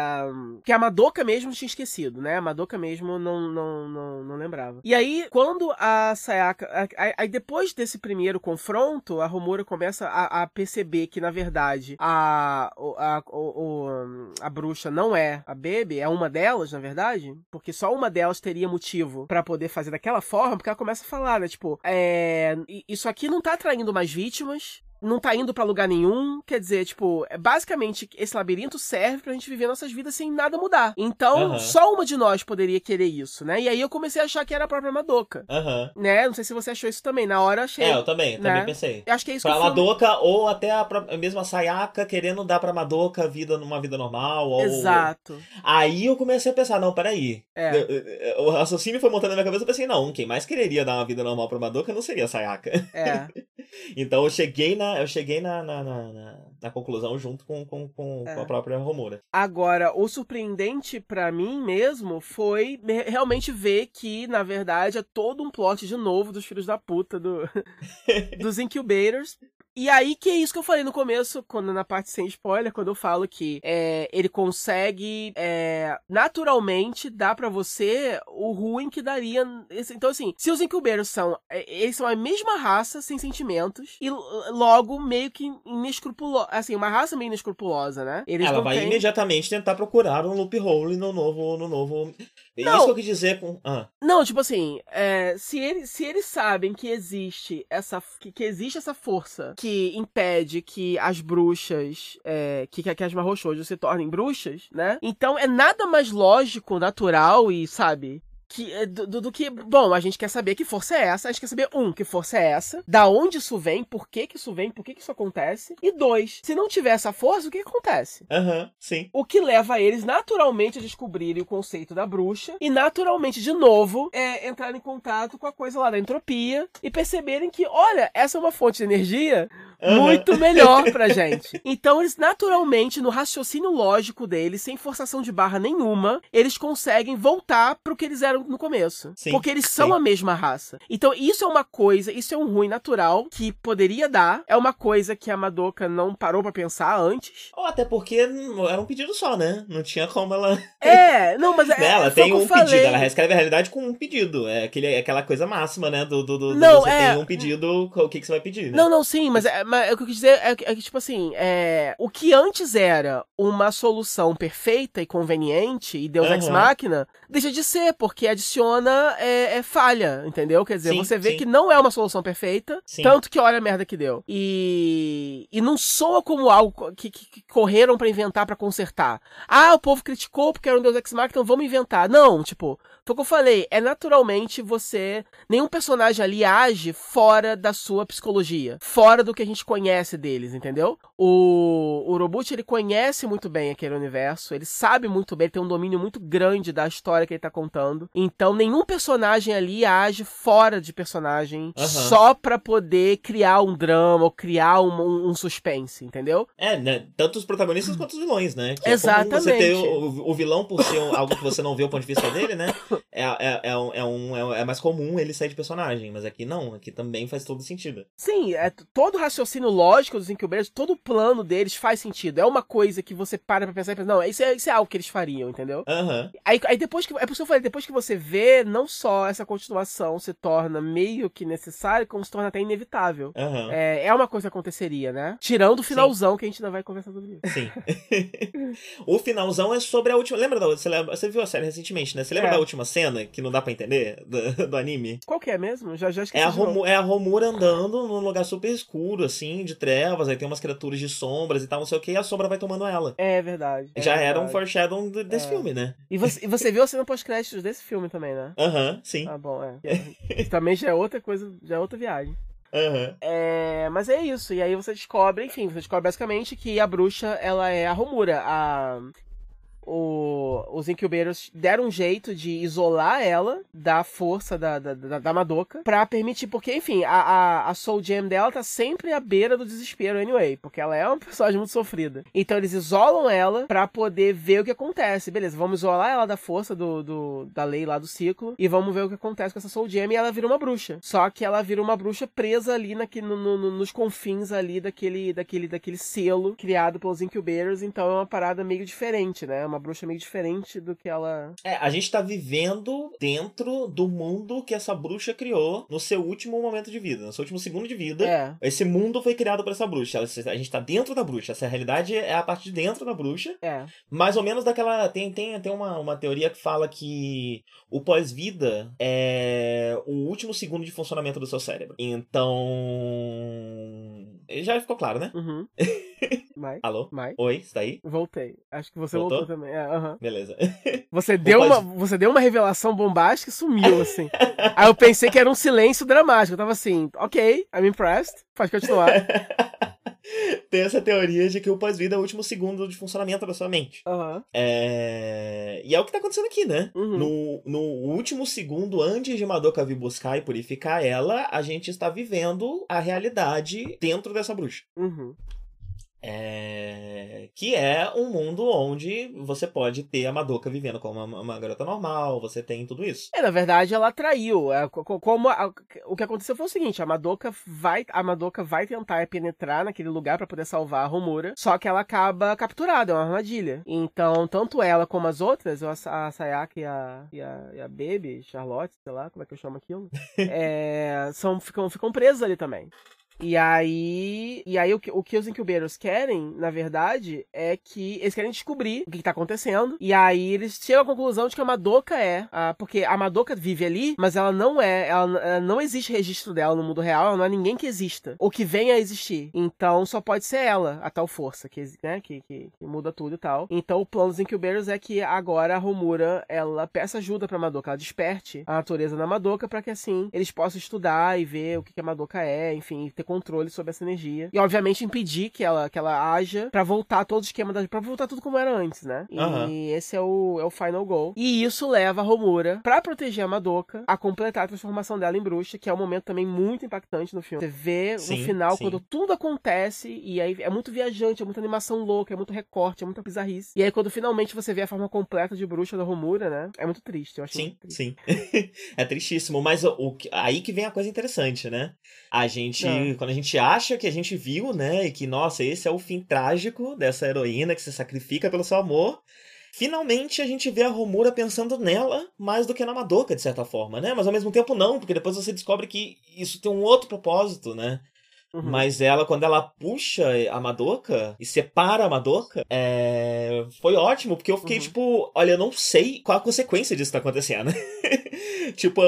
Que a Madoka mesmo tinha esquecido, né? A Madoka mesmo não, não, não, não lembrava. E aí, quando a Sayaka. A- a- Aí depois desse primeiro confronto, a Romura começa a, a perceber que, na verdade, a, a, o- a bruxa não é a Baby, é uma delas, na verdade. Porque só uma delas teria motivo pra poder fazer daquela forma, porque ela começa a falar, né? Tipo, é, isso aqui não tá atraindo mais vítimas não tá indo pra lugar nenhum. Quer dizer, tipo, é basicamente esse labirinto serve pra gente viver nossas vidas sem nada mudar. Então, Aham. só uma de nós poderia querer isso, né? E aí eu comecei a achar que era a própria Madoka. Aham. Né? Não sei se você achou isso também. Na hora eu achei. É, eu também, né? também pensei. Eu acho que é isso Pra que. Madoka, ou até a, a Sayaka querendo dar pra Madoka vida numa vida normal. Ou... Exato. Aí eu comecei a pensar, não, peraí. É. O raciocínio foi montando na minha cabeça, eu pensei, não, quem mais quereria dar uma vida normal pra Madoka não seria a Sayaka. É. Então eu cheguei na, eu cheguei na, na, na, na- conclusão junto com, com, com, É. com a própria Romura. Agora, o surpreendente pra mim mesmo foi me- realmente ver que, na verdade, é todo um plot de novo dos filhos da puta do, dos Incubators. E aí que é isso que eu falei no começo, quando na parte sem spoiler, quando eu falo que é, ele consegue é, naturalmente dar pra você o ruim que daria. Então, assim, se os Incubators são. é, Eles são a mesma raça, sem sentimentos, e logo meio que inescrupulosa. Assim, uma raça meio inescrupulosa, né? Eles Ela vai têm- imediatamente tentar procurar um loophole no novo. No novo... É Não. Isso que eu quis dizer com. Ah, Não, tipo assim, é, se, eles, se eles sabem que existe essa que, que existe essa força que impede que as bruxas, é, que, que as marrochojos se tornem bruxas, né? Então é nada mais lógico, natural e, sabe, que, é, do, do- que, bom, a gente quer saber que força é essa, a gente quer saber, um, que força é essa, da onde isso vem, por que que isso vem, por que que isso acontece, e dois, se não tiver essa força, o que que acontece? aham, sim. O que leva eles naturalmente a descobrirem o conceito da bruxa e naturalmente, de novo, é, entrar em contato com a coisa lá da entropia e perceberem que, olha, essa é uma fonte de energia Uhum. muito melhor pra gente. Então eles naturalmente, no raciocínio lógico deles, sem forçação de barra nenhuma, eles conseguem voltar pro que eles eram no começo. Sim, Porque eles são sim. a mesma raça. Então isso é uma coisa, isso é um ruim natural que poderia dar, é uma coisa que a Madoka não parou pra pensar antes. Ou até porque era um pedido só, né? Não tinha como ela. É, não, mas é, Né, ela tem um falei. pedido, ela reescreve a realidade com um pedido. É, aquele, é aquela coisa máxima, né? Do, do, do- Não, você é- tem um pedido, o que, que você vai pedir, né? Não, não, sim, mas, é, mas é o que eu quis dizer é, que- é que, tipo assim, é, o que antes era uma solução perfeita e conveniente e Deus Ex Aham. Machina, deixa de ser, porque adiciona é, é falha, entendeu? Quer dizer, Sim, você vê sim. que não é uma solução perfeita, Sim. tanto que olha a merda que deu. E, e não soa como algo que, que- que correram pra inventar pra consertar. Ah, o povo criticou porque era um Deus Ex Machina, então vamos inventar. Não, tipo, foi o que eu falei, é naturalmente você. Nenhum personagem ali age fora da sua psicologia, fora do que a gente conhece deles, entendeu? O, o Robuch, ele conhece muito bem aquele universo, ele sabe muito bem, ele tem um domínio muito grande da história que ele tá contando. Então, nenhum personagem ali age fora de personagem Aham. só pra poder criar um drama ou criar um, um- suspense, entendeu? É, né? Tanto os protagonistas quanto os vilões, né? Que É comum você Exatamente. ter o, o vilão, por ser algo que você não vê o ponto de vista dele, né? É, é, é, um, é, um, é é mais comum ele sair de personagem. Mas aqui não, aqui também faz todo sentido. Sim, é, todo o raciocínio lógico dos Incubators, todo o plano deles faz sentido. É uma coisa que você para pra pensar e pensa, não, isso é, isso é algo que eles fariam, entendeu? Aham. Aí, aí depois que. É por isso que eu falei, depois que você vê, não só essa continuação se torna meio que necessária, como se torna até inevitável. Aham. É, é uma coisa que aconteceria, né? Tirando o finalzão que a gente ainda vai conversar sobre isso. Sim. o finalzão é sobre a última. Lembra da você, lembra, você viu a série recentemente, né? Você lembra É. da última cena que não dá pra entender do, do anime? Qual que é mesmo? Já, já esqueci. É a. Romu, é a Romura andando num lugar super escuro, assim, de trevas, aí tem umas criaturas de sombras e tal, não sei o que, e a sombra vai tomando ela. É verdade. é Já era um verdade. de- desse É. filme, né? E você, e você viu a cena pós-créditos desse filme também, né? Aham, sim. Ah, bom, é. Também já é outra coisa, já é outra viagem. Aham. É, mas é isso. E aí você descobre, enfim, você descobre basicamente que a bruxa, ela é a Romura. A, o, os Incubators deram um jeito de isolar ela da força da, da, da, da Madoka pra permitir, porque, enfim, a, a, a Soul Gem dela tá sempre à beira do desespero, anyway, porque ela é uma personagem muito sofrida. Então eles isolam ela pra poder ver o que acontece. Beleza, vamos isolar ela da força do, do, da lei lá do ciclo e vamos ver o que acontece com essa Soul Gem e ela vira uma bruxa. Só que ela vira uma bruxa presa ali no, no- no- nos confins ali daquele, daquele, daquele selo criado pelos Incubators, então é uma parada meio diferente, né? Uma bruxa meio diferente do que ela. É, a gente tá vivendo dentro do mundo que essa bruxa criou no seu último momento de vida, no seu último segundo de vida. É. Esse mundo foi criado por essa bruxa. A gente tá dentro da bruxa. Essa realidade é a parte de dentro da bruxa. É. Mais ou menos daquela. Tem, tem, tem uma, uma teoria que fala que o pós-vida é o último segundo de funcionamento do seu cérebro. Então. Já ficou claro, né? Uhum. Alô? Vai. Oi, você tá aí? Voltei. Acho que você Voltou? voltou, também. É. Beleza. Você deu, pós- uma, você deu uma revelação bombástica e sumiu, assim. Aí eu pensei que era um silêncio dramático. Eu tava assim, ok, I'm impressed. Pode continuar. Tem essa teoria de que o pós-vida é o último segundo de funcionamento da sua mente. Aham. É... E é o que tá acontecendo aqui, né? Uhum. No, no último segundo antes de Madoka vir buscar e purificar ela, a gente está vivendo a realidade dentro dessa bruxa. Uhum. É... Que é um mundo onde você pode ter a Madoka vivendo como uma, uma garota normal, você tem tudo isso. É, na verdade, ela traiu. É, co- co- como a- o que aconteceu foi o seguinte: a Madoka vai, a Madoka vai tentar penetrar naquele lugar pra poder salvar a Romura, só que ela acaba capturada, é uma armadilha. Então, tanto ela como as outras, a, a Sayaka e a, e a, e a Baby, Charlotte, sei lá, como é que eu chamo aquilo, é, são, ficam, ficam presas ali também. E aí, e aí o, que, o que os Incubators querem, na verdade, é que eles querem descobrir o que, que tá acontecendo. E aí eles chegam à conclusão de que a Madoka é. ah, porque a Madoka vive ali, mas ela não é. Ela, ela não existe registro dela no mundo real, ela não é ninguém que exista. Ou que venha a existir. Então só pode ser ela, a tal força, que, né, que, que, que muda tudo e tal. Então o plano dos Incubators é que agora a Romura ela peça ajuda pra Madoka, ela desperte a natureza da Madoka pra que assim eles possam estudar e ver o que, que a Madoka é, enfim, ter controle sobre essa energia. E, obviamente, impedir que ela, que ela haja pra voltar todo o esquema da. pra voltar tudo como era antes, né? E Aham. esse é o, é o final goal. E isso leva a Romura, pra proteger a Madoka, a completar a transformação dela em bruxa, que é um momento também muito impactante no filme. Você vê Sim, no final, sim. quando tudo acontece, e aí é muito viajante, é muita animação louca, é muito recorte, é muita bizarrice. E aí, quando finalmente você vê a forma completa de bruxa da Romura, né? É muito triste, eu acho Sim, sim. é tristíssimo, mas o, o que- aí que vem a coisa interessante, né? A gente, É. quando a gente acha que a gente viu, né, e que, nossa, esse é o fim trágico dessa heroína que se sacrifica pelo seu amor, finalmente a gente vê a Romura pensando nela mais do que na Madoka, de certa forma, né? Mas ao mesmo tempo não, porque depois você descobre que isso tem um outro propósito, né? Uhum. Mas ela, quando ela puxa a Madoka e separa a Madoka, é... foi ótimo, porque eu fiquei Uhum. tipo, olha, eu não sei qual a consequência disso tá acontecendo. tipo,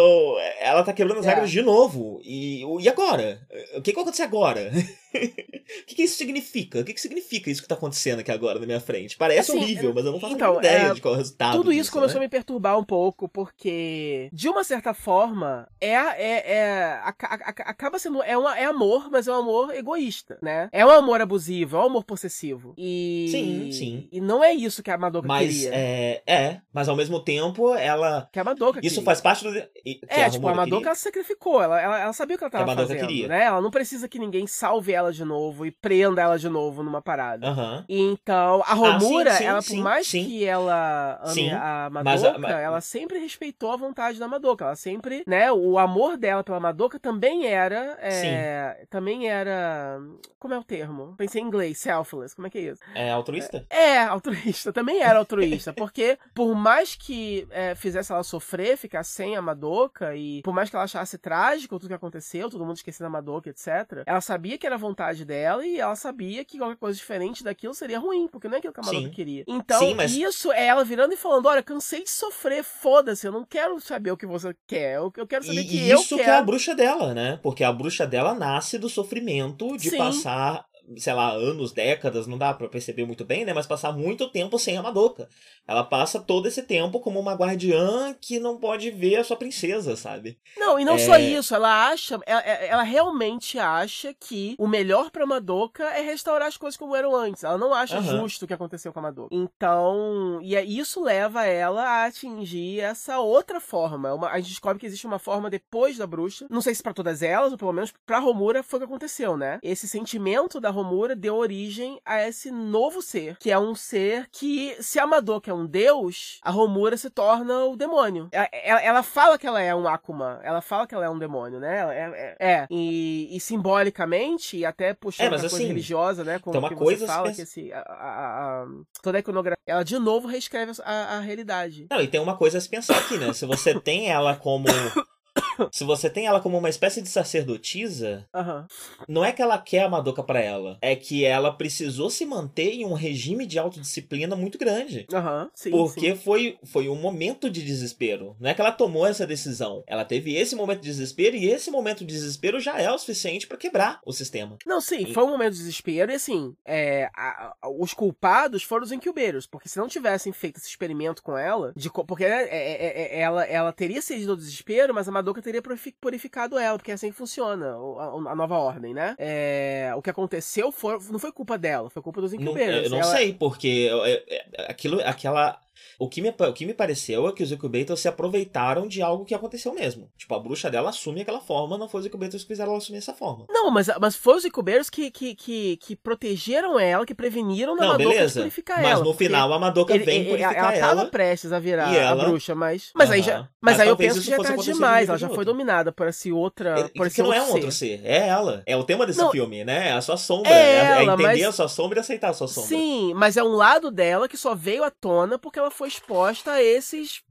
ela tá quebrando as É. regras de novo. E, e agora? O que, que vai acontecer agora? o que, que isso significa? O que, que significa isso que tá acontecendo aqui agora na minha frente? Parece Assim, horrível, mas eu não faço então, a ideia é, de qual é o resultado. Tudo isso disso, começou a né? me perturbar um pouco, porque, de uma certa forma, é, é, é aca- aca- acaba sendo. É, uma, é amor, mas é um amor egoísta, né? É um amor abusivo, é um amor possessivo. E. Sim, sim. E não é isso que a Madoka Mas queria. é, é, mas ao mesmo tempo ela. Que a Madoka Isso queria. faz parte do. que É, tipo, a Madoka queria. ela sacrificou, ela, ela, ela sabia o que ela tava a Madoka fazendo, queria. né? Ela não precisa que ninguém salve ela de novo e prenda ela de novo numa parada. Aham. Então, a Romura, Ah, sim, sim, ame sim, mais que ela ame a Madoka, mas- ela sempre respeitou a vontade da Madoka. Ela sempre, né, o amor dela pela Madoka também era, é, também era, como é o termo? Pensei em inglês, selfless, como é que é isso? É altruísta? É, altruísta, também era altruísta, porque por mais que é, fizesse ela sofrer, ficar sem a Madoka, e por mais que ela achasse trágico tudo que aconteceu, todo mundo esquecendo a Madoka, etc., ela sabia que era a vontade dela e ela sabia que qualquer coisa diferente daquilo seria ruim, porque não é aquilo que a Sim. queria. Então, Sim, mas- isso é ela virando e falando: olha, cansei de sofrer, foda-se, eu não quero saber o que você quer, eu, eu quero saber E, que e eu isso quero. que é a bruxa dela, né? Porque a bruxa dela nasce do sofrimento de Sim. passar, sei lá, anos, décadas, não dá pra perceber muito bem, né? Mas passar muito tempo sem a Madoka. Ela passa todo esse tempo como uma guardiã que não pode ver a sua princesa, sabe? Não, e não É. só isso, ela acha, ela, ela realmente acha que o melhor pra Madoka é restaurar as coisas como eram antes. Ela não acha Aham. justo o que aconteceu com a Madoka. Então, e é- isso leva ela a atingir essa outra forma. Uma- a gente descobre que existe uma forma depois da bruxa. Não sei se pra todas elas, ou pelo menos pra Romura foi o que aconteceu, né? Esse sentimento da Romura deu origem a esse novo ser, que é um ser que, se a Madoka é um deus, a Romura se torna o demônio. Ela, ela- ela fala que ela é um Akuma, ela fala que ela é um demônio, né? É, é, é. E, e simbolicamente, e até puxando É, mas coisa assim, religiosa, né? Como tem uma que coisa fala, espe- que esse, a, a- a- toda a iconografia, ela de novo reescreve a, a realidade. Não, e tem uma coisa a se pensar aqui, né? Se você tem ela como. Se você tem ela como uma espécie de sacerdotisa, Aham. não é que ela quer a Madoka pra ela, é que ela precisou se manter em um regime de autodisciplina muito grande. Aham, sim. Porque sim. foi, foi um momento de desespero. Não é que ela tomou essa decisão. Ela teve esse momento de desespero e esse momento de desespero já é o suficiente pra quebrar o sistema. Não, sim, foi um momento de desespero e assim, é, a- a- os culpados foram os incubeiros, porque se não tivessem feito esse experimento com ela, de, porque é, é, é, é, ela, ela teria cedido ao desespero, mas a Madoka teria purifi- purificado ela, porque é assim que funciona a, a nova ordem, né? É, o que aconteceu foi, não foi culpa dela, foi culpa dos Não, incubeiros. eu não Ela- sei, porque é, aquilo, aquela. O que, me, o que me pareceu é que os incubators se aproveitaram de algo que aconteceu mesmo. Tipo, a bruxa dela assume aquela forma, não foi os incubators que fizeram ela assumir essa forma. Não, mas, mas foi os incubeiros que, que, que, que protegeram ela, que preveniram da Não, Madoka beleza. purificar Mas ela. no porque final a Madoka ele- vem ele- purificar ela ela. tava prestes a virar ela- a bruxa, mas. Mas aí Aham. já. Mas, Mas aí eu penso que já é acontecer demais. de Ela já outro. foi dominada por esse outra. É, por esse que não é um outro ser. ser, é ela. É o tema desse Não. filme, né? É a sua sombra. É É, é ela, entender mas- a sua sombra e aceitar a sua sombra. Sim, mas é um lado dela que só veio à tona porque ela foi exposta a esses.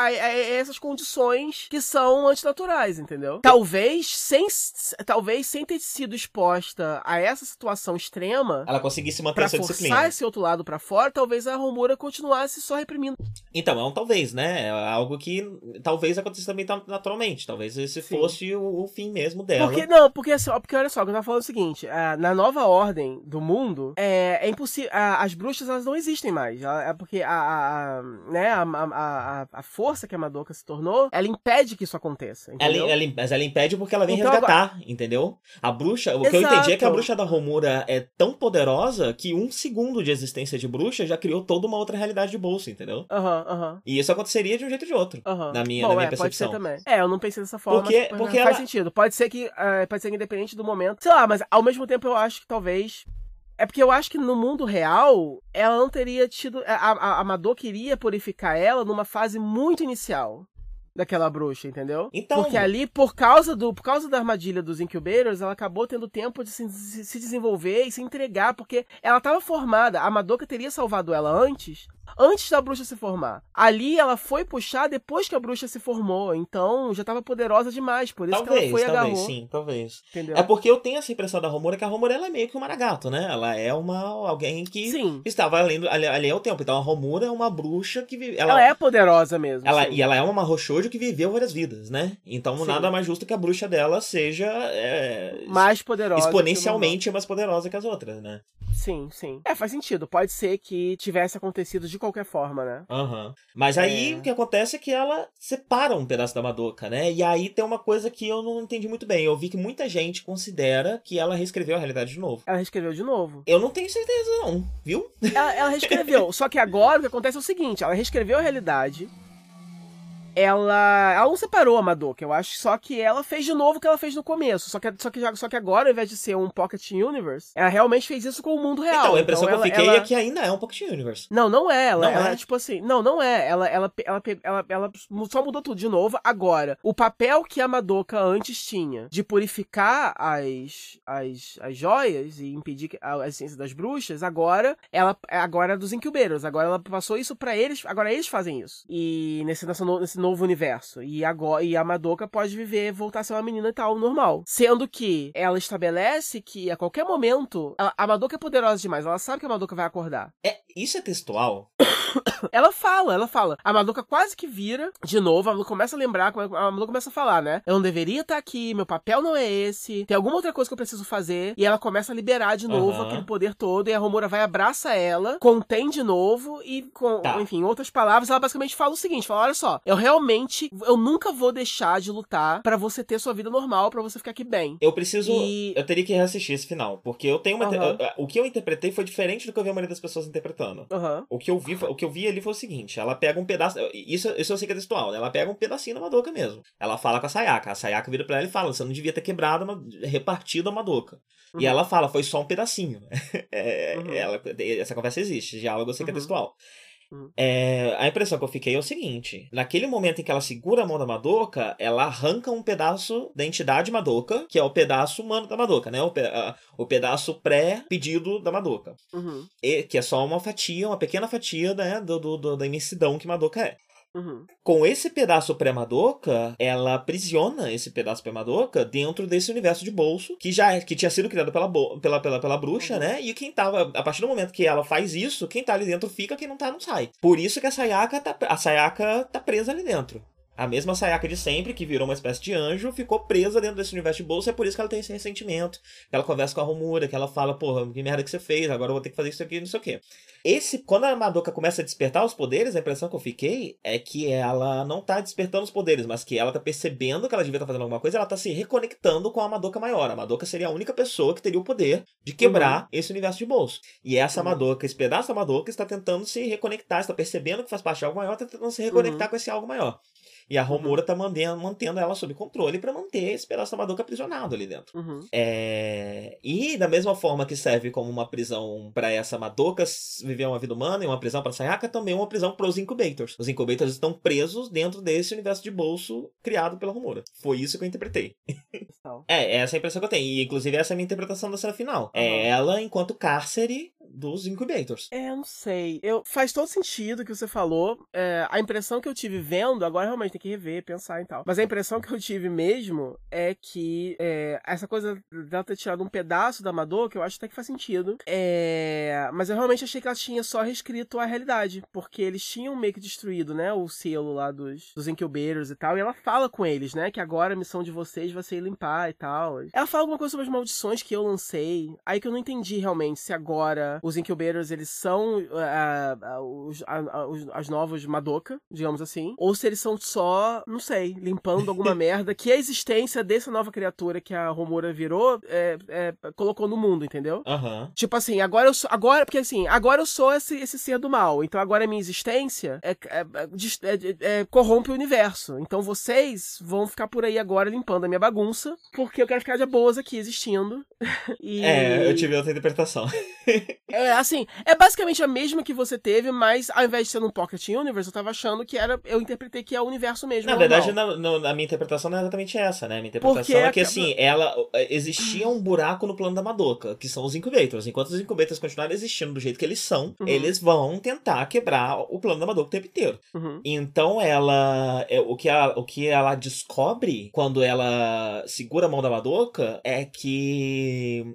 A, a- essas condições que são antinaturais, entendeu? Talvez sem, talvez sem ter sido exposta a essa situação extrema, Ela conseguisse manter essa forçar disciplina. esse outro lado pra fora, talvez a Romura continuasse só reprimindo. Então, é um talvez, né? É algo que talvez acontecesse também ta- naturalmente. Talvez esse Sim. fosse o, o fim mesmo dela. Porque, não, porque, assim, porque olha só, eu tava falando o seguinte, ah, na nova ordem do mundo, é, é impossível, as bruxas elas não existem mais, é porque a, a- né, a, a, a força força que a Madoka se tornou, ela impede que isso aconteça. Ela, ela- mas ela impede porque ela vem Então, resgatar, entendeu? A bruxa. O que eu Exato. entendi é que a bruxa da Romura é tão poderosa que um segundo de existência de bruxa já criou toda uma outra realidade de bolsa, entendeu? Aham, aham. E isso aconteceria de um jeito ou de outro. Aham. Na minha- Bom, na minha é, pode ser percepção. também. É, eu não pensei dessa forma, Porque- mas porque faz ela- sentido. Pode ser que eh, pode ser que independente do momento. Sei lá, mas ao mesmo tempo eu acho que talvez é porque eu acho que no mundo real ela não teria tido a, a, a Madoka iria purificar ela numa fase muito inicial daquela bruxa, entendeu? Então- Porque ali, por causa do por causa da armadilha dos incubators, ela acabou tendo tempo de se, se- se desenvolver e se entregar, porque ela estava formada. A Madoka teria salvado ela antes, antes da bruxa se formar. Ali ela foi puxar depois que a bruxa se formou, então já estava poderosa demais, por isso que Talvez, ela foi talvez, agarrou. sim, talvez. Entendeu? É porque eu tenho essa impressão da Romura que a Romura ela é meio que um maragato, né? Ela é uma alguém que Sim. estava ali, ali ao tempo. Então a Romura é uma bruxa que vive. Ela, é poderosa mesmo. Ela, sim. e ela é uma Mahoushoujo que viveu várias vidas, né? Então Sim. nada mais justo que a bruxa dela seja é, mais poderosa. que exponencialmente mais poderosa que as outras, né? Sim, sim. É, faz sentido. Pode ser que tivesse acontecido de qualquer forma, né? Aham. Mas aí É. o que acontece é que ela separa um pedaço da Madoka, né? E aí tem uma coisa que eu não entendi muito bem. Eu vi que muita gente considera que ela reescreveu a realidade de novo. Ela reescreveu de novo. Eu não tenho certeza, não, viu? Ela, ela reescreveu. Só que agora o que acontece é o seguinte: ela reescreveu a realidade. Ela, ela não separou a Madoka, eu acho, só que ela fez de novo o que ela fez no começo. Só que, só que, só que agora, ao invés de ser um Pocket Universe, ela realmente fez isso com o mundo real. então, a impressão que ela, eu fiquei ela- é que ainda é um Pocket Universe. Não, não é. Ela, Não ela é? é tipo assim. Não, não é. Ela, ela, ela, ela, ela só mudou tudo de novo. Agora, o papel que a Madoka antes tinha de purificar as, as, as joias e impedir que- a, essência das bruxas, agora ela agora é dos incubators. Agora ela passou isso pra eles. Agora eles fazem isso. E nesse, nessa nesse novo universo. E agora e a Madoka pode viver, voltar a ser uma menina e tal, normal. Sendo que ela estabelece que a qualquer momento. A, a Madoka é poderosa demais. Ela sabe que a Madoka vai acordar. É, isso é textual? Ela fala, ela fala. A Madoka quase que vira de novo. A Madoka começa a lembrar, a Madoka começa a falar, né? Eu não deveria estar aqui, meu papel não é esse. Tem alguma outra coisa que eu preciso fazer. E ela começa a liberar de novo Aham. aquele poder todo. E a Romura vai, abraça ela, contém de novo. E, com, Tá. enfim, em outras palavras, ela basicamente fala o seguinte: fala, olha só, eu realmente, eu nunca vou deixar de lutar pra você ter sua vida normal, pra você ficar aqui bem. Eu preciso. E- Eu teria que reassistir esse final. Porque eu tenho uma. Aham. O que eu interpretei foi diferente do que eu vi a maioria das pessoas interpretando. Aham. O que eu vi, o que eu vi ali foi o seguinte: ela pega um pedaço. Isso, isso eu sei que é textual, né? Ela pega um pedacinho da Madoka mesmo. Ela fala com a Sayaka. A Sayaka vira pra ela e fala: você não devia ter quebrado, repartido a Madoka. Uhum. E ela fala, foi só um pedacinho. É, Uhum. ela, essa conversa existe, diálogo eu sei que é Uhum. textual. Uhum. É, a impressão que eu fiquei é o seguinte: naquele momento em que ela segura a mão da Madoka, ela arranca um pedaço da entidade Madoka, que é o pedaço humano da Madoka, né? O, pe- a- o pedaço pré-pedido da Madoka. Uhum. E- que é só uma fatia, uma pequena fatia né, do, do- do- da imensidão que Madoka é. Uhum. Com esse pedaço pré-Madoka, ela aprisiona esse pedaço pré-Madoka dentro desse universo de bolso, que já é- que tinha sido criado pela, pela, pela, pela bruxa, Uhum. né? E quem tava. A partir do momento que ela faz isso, quem tá ali dentro fica, quem não tá, não sai. Por isso que a Sayaka tá, a Sayaka tá presa ali dentro. A mesma Sayaka de sempre, que virou uma espécie de anjo, ficou presa dentro desse universo de bolso, é por isso que ela tem esse ressentimento. Que ela conversa com a Romura, que ela fala, porra, que merda que você fez, agora eu vou ter que fazer isso aqui, não sei o quê. Esse, quando a Madoka começa a despertar os poderes, a impressão que eu fiquei é que ela não tá despertando os poderes, mas que ela tá percebendo que ela devia estar fazendo alguma coisa, ela tá se reconectando com a Madoka maior. A Madoka seria a única pessoa que teria o poder de quebrar esse universo de bolso. E essa Uhum. Madoka, esse pedaço da Madoka, está tentando se reconectar, está percebendo que faz parte de algo maior, está tentando se reconectar Uhum. com esse algo maior. E a Romura tá mantendo, mantendo ela sob controle pra manter esse pedaço da Madoka aprisionado ali dentro. Uhum. É... E da mesma forma que serve como uma prisão pra essa Madoka viver uma vida humana e uma prisão pra Sayaka, também é uma prisão pros Incubators. Os Incubators estão presos dentro desse universo de bolso criado pela Romura. Foi isso que eu interpretei. É, essa é a impressão que eu tenho. E inclusive essa é a minha interpretação da cena final. É ela enquanto cárcere dos Incubators. É, eu não sei. Eu, faz todo sentido o que você falou. É, a impressão que eu tive vendo, agora realmente tem que rever, pensar e tal. Mas a impressão que eu tive mesmo é que é, essa coisa dela ter tirado um pedaço da Madoka, eu acho até que faz sentido. É, mas eu realmente achei que ela tinha só reescrito a realidade. Porque eles tinham meio que destruído, né? O selo lá dos, dos incubators e tal. E ela fala com eles, né? Que agora a missão de vocês vai ser limpar e tal. Ela fala alguma coisa sobre as maldições que eu lancei. Aí que eu não entendi realmente se agora os Incubators, eles são uh, uh, os, os, as novas Madoka, digamos assim, ou se eles são só, não sei, limpando alguma merda que a existência dessa nova criatura que a Romura virou é, é, colocou no mundo, entendeu? Aham. Tipo assim, agora eu sou. Agora, porque assim, agora eu sou esse, esse ser do mal. Então agora a minha existência é, é, é, é corrompe o universo. Então vocês vão ficar por aí agora limpando a minha bagunça, porque eu quero ficar de boas aqui existindo. e... É, eu tive outra interpretação. é, assim, é basicamente a mesma que você teve, mas ao invés de ser no Pocket Universe, eu tava achando que era. Eu interpretei que é o universo mesmo. Na verdade, na, na, minha interpretação não é exatamente essa, né? A minha interpretação porque é que, assim, ela. Existia um buraco no plano da Madoka, que são os Incubators. Enquanto os Incubators continuarem existindo do jeito que eles são, uhum. eles vão tentar quebrar o plano da Madoka o tempo inteiro. Uhum. Então ela. É, o, que ela o que ela descobre quando ela segura a mão da Madoka é que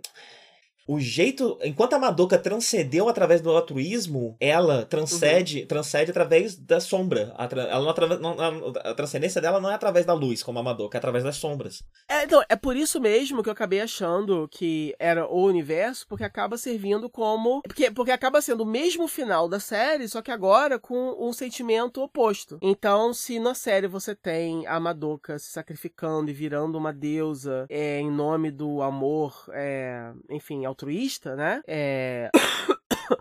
o jeito. Enquanto a Madoka transcendeu através do altruísmo, ela transcende, uhum. transcende através da sombra. A, ela não, não, a transcendência dela não é através da luz, como a Madoka, é através das sombras. É, então, é por isso mesmo que eu acabei achando que era o universo, porque acaba servindo como. Porque, porque acaba sendo o mesmo final da série, só que agora com um sentimento oposto. Então, se na série você tem a Madoka se sacrificando e virando uma deusa é, em nome do amor, é, enfim, altruísta, né? É.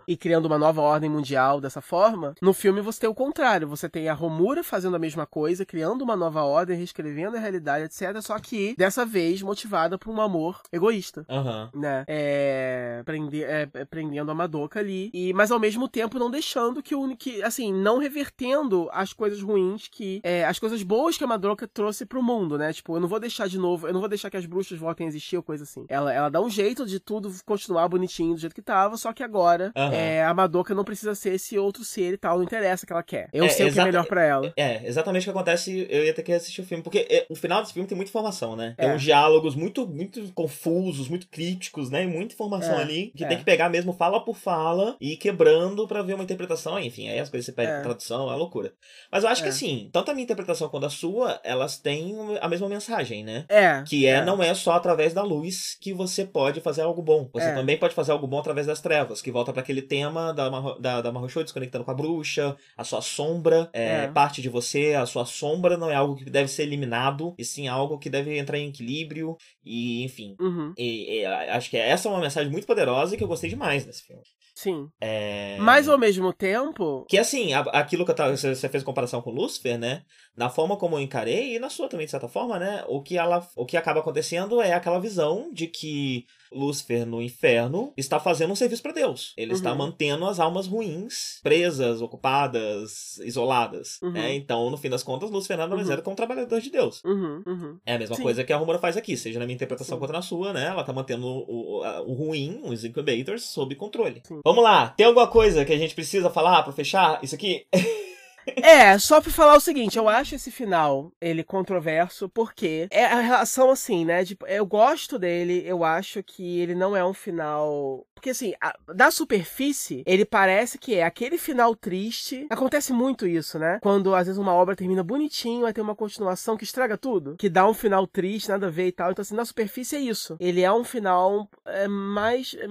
e criando uma nova ordem mundial dessa forma, no filme você tem o contrário. Você tem a Romura fazendo a mesma coisa, criando uma nova ordem, reescrevendo a realidade, etc. Só que, dessa vez, motivada por um amor egoísta. Uhum. Né? É, prende, é, é, prendendo a Madoka ali. E, mas ao mesmo tempo não deixando que o que, assim, não revertendo as coisas ruins que. É, as coisas boas que a Madoka trouxe pro mundo, né? Tipo, eu não vou deixar de novo, eu não vou deixar que as bruxas voltem a existir ou coisa assim. Ela, ela dá um jeito de tudo continuar bonitinho do jeito que tava, só que agora Uhum. É, a Madoka não precisa ser esse outro ser e tal, não interessa o que ela quer. Eu é, sei o que é melhor para ela. É, exatamente o que acontece, eu ia ter que assistir o filme, porque é, o final desse filme tem muita informação, né? Tem é. uns diálogos muito, muito confusos, muito críticos, né? E muita informação é, ali, que tem que pegar mesmo fala por fala e ir quebrando para ver uma interpretação, enfim, aí as coisas você pede é. tradução, é loucura. Mas eu acho que assim, tanto a minha interpretação quanto a sua, elas têm a mesma mensagem, né? É. Que é, não é só através da luz que você pode fazer algo bom. Você também pode fazer algo bom através das trevas, que volta para aquele tema da, da, da Mahou desconectando com a bruxa, a sua sombra é, é, parte de você, a sua sombra não é algo que deve ser eliminado, e sim algo que deve entrar em equilíbrio, e enfim. Uhum. E, e, acho que essa é uma mensagem muito poderosa e que eu gostei demais nesse filme. Sim. É... Mas ao mesmo tempo. Que assim, aquilo que tava, você fez comparação com Lucifer, né? Na forma como eu encarei, e na sua também, de certa forma, né? O que, ela, o que acaba acontecendo é aquela visão de que Lúcifer no inferno está fazendo um serviço para Deus. Ele uhum. está mantendo as almas ruins presas, ocupadas, isoladas. Uhum. Né? Então, no fim das contas, Lúcifer nada mais uhum. era que um trabalhador de Deus. Uhum, uhum. É a mesma Sim. coisa que a Romura faz aqui, seja na minha interpretação Sim. quanto na sua, né? Ela tá mantendo o, o, o ruim, os incubators, sob controle. Sim. Vamos lá, tem alguma coisa que a gente precisa falar para fechar isso aqui? É, só pra falar o seguinte, eu acho esse final, ele controverso, porque é a relação assim, né? Tipo, eu gosto dele, eu acho que ele não é um final porque, assim, a, da superfície, ele parece que é aquele final triste. Acontece muito isso, né? Quando, às vezes, uma obra termina bonitinho, aí tem uma continuação que estraga tudo, que dá um final triste, nada a ver e tal. Então, assim, na superfície é isso. Ele é um final é, mais. É,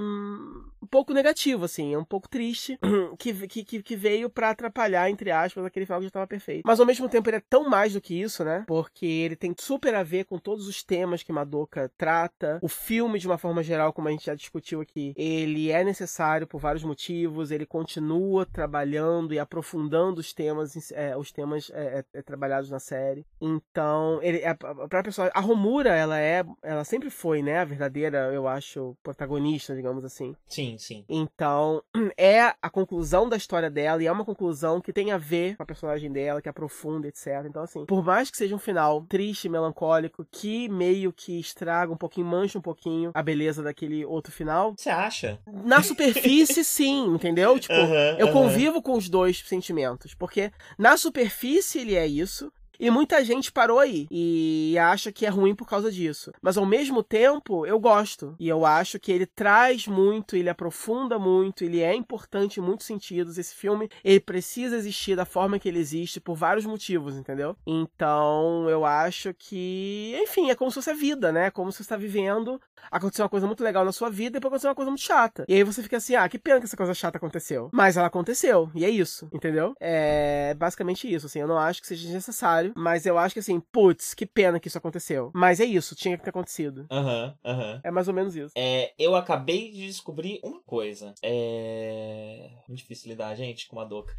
um pouco negativo, assim, é um pouco triste, que, que, que veio para atrapalhar, entre aspas, aquele final que já estava perfeito. Mas ao mesmo tempo ele é tão mais do que isso, né? Porque ele tem super a ver com todos os temas que Madoka trata. O filme, de uma forma geral, como a gente já discutiu aqui, ele é necessário por vários motivos, ele continua trabalhando e aprofundando os temas, é, os temas é, é, é trabalhados na série. Então, ele, a, a própria pessoa, a Romura, ela é, ela sempre foi, né, a verdadeira, eu acho, protagonista, digamos assim. Sim, sim. Então, é a conclusão da história dela e é uma conclusão que tem a ver com a personagem dela, que aprofunda, etc. Então, assim, por mais que seja um final triste, melancólico, que meio que estraga um pouquinho, mancha um pouquinho a beleza daquele outro final. Você acha? Na superfície, sim, entendeu? Tipo, eu convivo com os dois sentimentos. Porque na superfície ele é isso, E muita gente parou aí e acha que é ruim por causa disso. Mas ao mesmo tempo, eu gosto. E eu acho que ele traz muito, ele aprofunda muito, ele é importante em muitos sentidos. Esse filme, ele precisa existir da forma que ele existe por vários motivos, entendeu? Então, eu acho que, enfim, é como se fosse a vida, né? Como se você está vivendo, aconteceu uma coisa muito legal na sua vida e depois aconteceu uma coisa muito chata. E aí você fica assim, ah, que pena que essa coisa chata aconteceu. Mas ela aconteceu, e é isso, entendeu? É basicamente isso, assim, eu não acho que seja necessário, mas eu acho que assim, putz, que pena que isso aconteceu. Mas é isso, tinha que ter acontecido. Aham, aham. É mais ou menos isso. É, eu acabei de descobrir uma coisa. É. Muito difícil lidar, gente, com uma doca.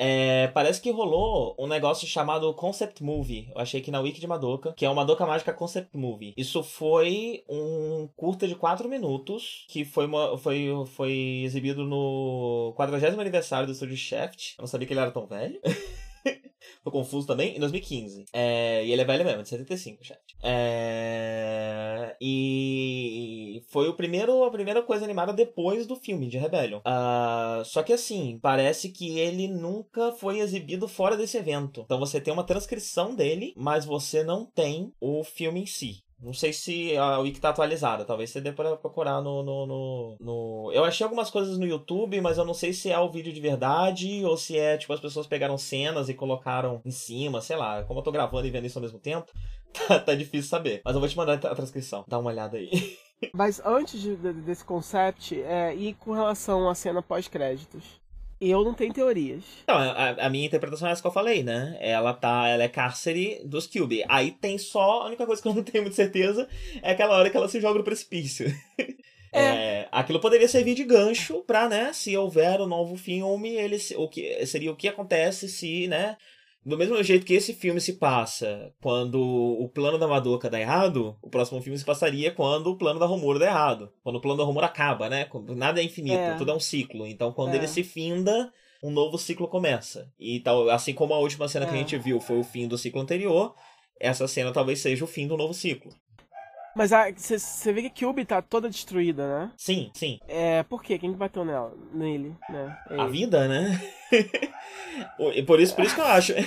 É, parece que rolou um negócio chamado Concept Movie. Eu achei que na Wiki de Madoka, que é uma Madoka Mágica Concept Movie. Isso foi um curta de 4 minutos que foi, uma- foi, foi exibido no 40 aniversário do Studio Shaft. Eu não sabia que ele era tão velho. Tô confuso também, em 2015. É, e ele é velho mesmo, de 75, chat. É, e foi o primeiro, a primeira coisa animada depois do filme de Rebellion. Ah, só que assim, parece que ele nunca foi exibido fora desse evento. Então você tem uma transcrição dele, mas você não tem o filme em si. Não sei se a Wiki tá atualizada. Talvez você dê pra procurar no, no, no, no- Eu achei algumas coisas no YouTube, mas eu não sei se é o vídeo de verdade ou se é, tipo, as pessoas pegaram cenas e colocaram em cima, sei lá. Como eu tô gravando e vendo isso ao mesmo tempo, tá, tá difícil saber. Mas eu vou te mandar a transcrição. Dá uma olhada aí. Mas antes de- de- desse concept, é, e com relação à cena pós-créditos, eu não tenho teorias. Então, a, a minha interpretação é essa que eu falei, né? Ela tá. Ela é cárcere dos Kyubi. Aí tem só. A única coisa que eu não tenho muita certeza é aquela hora que ela se joga no precipício. É, aquilo poderia servir de gancho pra, né, se houver um novo filme, ele se- o que seria o que acontece se, né, do mesmo jeito que esse filme se passa quando o plano da Madoka dá errado, o próximo filme se passaria quando o plano da Romura dá errado. Quando o plano da Romura acaba, né? Nada é infinito, É. tudo é um ciclo. Então, quando É. ele se finda, um novo ciclo começa. E tal, assim como a última cena que a É. gente viu foi o fim do ciclo anterior, essa cena talvez seja o fim do novo ciclo. Mas você vê que a Cube tá toda destruída, né? Sim, sim. É, por quê? Quem que bateu nela? Nele, né? É A ele. vida, né? Por isso, por isso que eu acho.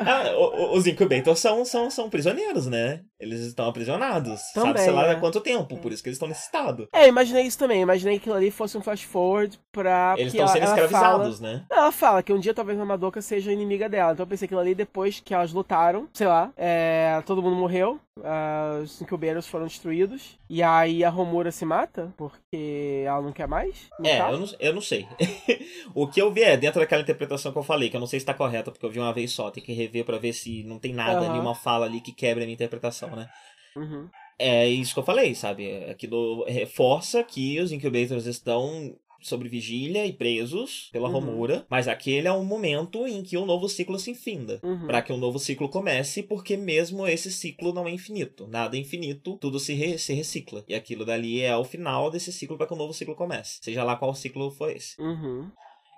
Ah, os incubators são, são, são prisioneiros, né? Eles estão aprisionados. Também, Sabe-se lá é. há quanto tempo, por isso que eles estão nesse estado. É, imaginei isso também. Imaginei que aquilo ali fosse um flash forward pra. Eles que estão sendo escravizados, fala- né? Não, Ela fala que um dia talvez a Madoka seja inimiga dela. Então eu pensei aquilo ali depois que elas lutaram, sei lá, é, todo mundo morreu, ah, os incubators foram destruídos. E aí a Romura se mata porque ela não quer mais. É, lutar. eu não, eu não sei. o que eu vi é, dentro daquela interpretação que eu falei, que eu não sei se tá correta, porque eu vi uma vez só, tem que rever pra ver se não tem nada, Aham. nenhuma fala ali que quebre a minha interpretação, né? Uhum. É isso que eu falei, sabe? Aquilo reforça que os incubators estão sob vigília e presos pela Uhum. Romura, mas aquele é um momento em que um novo ciclo se infinda. Uhum. Pra que um novo ciclo comece, porque mesmo esse ciclo não é infinito. Nada é infinito, tudo se, re- se recicla. E aquilo dali é o final desse ciclo para que um novo ciclo comece. Seja lá qual ciclo for esse. Uhum.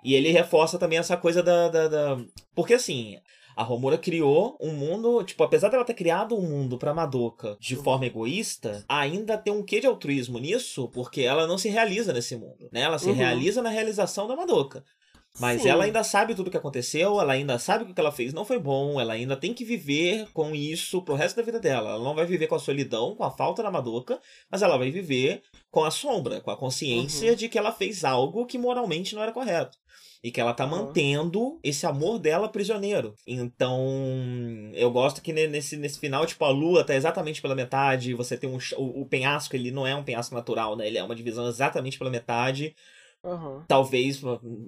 E ele reforça também essa coisa da. da, da- Porque assim. A Romura criou um mundo, tipo, apesar dela ter criado um mundo pra Madoka de forma egoísta, ainda tem um quê de altruísmo nisso, porque ela não se realiza nesse mundo, né? Ela se Uhum. realiza na realização da Madoka. Mas Sim. ela ainda sabe tudo o que aconteceu, ela ainda sabe que o que ela fez não foi bom, ela ainda tem que viver com isso pro resto da vida dela. Ela não vai viver com a solidão, com a falta da Madoka, mas ela vai viver com a sombra, com a consciência Uhum. de que ela fez algo que moralmente não era correto. E que ela tá Uhum. mantendo esse amor dela prisioneiro. Então, eu gosto que ne- nesse, nesse final, tipo, a lua tá exatamente pela metade. Você tem um. O, o penhasco, ele não é um penhasco natural, né? Ele é uma divisão exatamente pela metade Uhum. talvez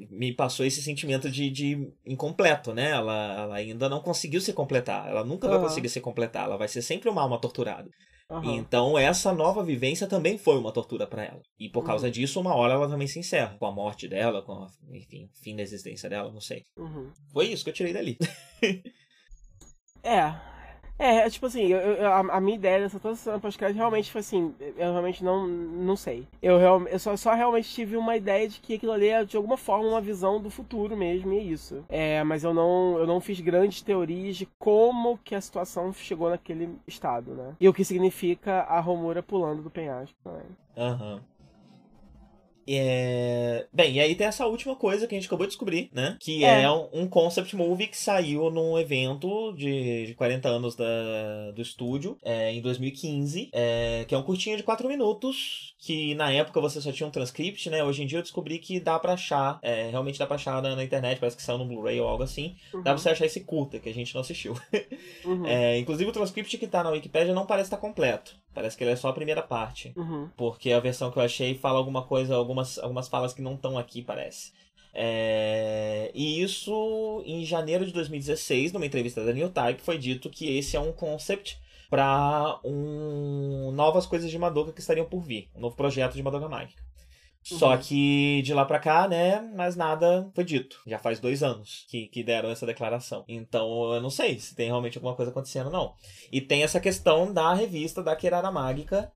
me passou esse sentimento de, de incompleto, né? Ela, ela ainda não conseguiu se completar. Ela nunca vai Aham. conseguir se completar. Ela vai ser sempre uma alma torturada. Uhum. Então, essa nova vivência também foi uma tortura pra ela. E por causa Uhum. disso, uma hora ela também se encerra. Com a morte dela, com a, enfim, fim da existência dela, não sei. Uhum. Foi isso que eu tirei dali. É. É, tipo assim, eu- eu- a, a minha ideia dessa toda cena pós-crédito realmente foi assim, eu realmente não, não sei. Eu, real- eu só, só realmente tive uma ideia de que aquilo ali é de alguma forma uma visão do futuro mesmo, e é isso. É, mas eu não, eu não fiz grandes teorias de como que a situação chegou naquele estado, né? E o que significa a Romura pulando do penhasco também. Aham. É... Bem, e aí tem essa última coisa que a gente acabou de descobrir, né? Que É. é, um, um concept movie que saiu num evento de, de 40 anos da, do estúdio, é, em 2015, é, que é um curtinho de 4 minutos, que na época você só tinha um transcript, né? Hoje em dia eu descobri que dá pra achar, é, realmente dá pra achar na, na internet, parece que saiu no Blu-ray ou algo assim. Uhum, Dá pra você achar esse curta, que a gente não assistiu. uhum, É, inclusive o transcript que tá na Wikipedia não parece estar completo. Parece que ele é só a primeira parte. uhum. Porque a versão que eu achei fala alguma coisa, algumas, algumas falas que não estão aqui, parece. É, E isso, em janeiro de 2016, numa entrevista da New Type, foi dito que esse é um concept para um... novas coisas de Madoka que estariam por vir. Um novo projeto de Madoka Mágica. Só Uhum. que de lá pra cá, né, mais nada foi dito. Já faz dois anos que, que deram essa declaração. Então eu não sei se tem realmente alguma coisa acontecendo, não. E tem essa questão da revista da Kirara Mágica,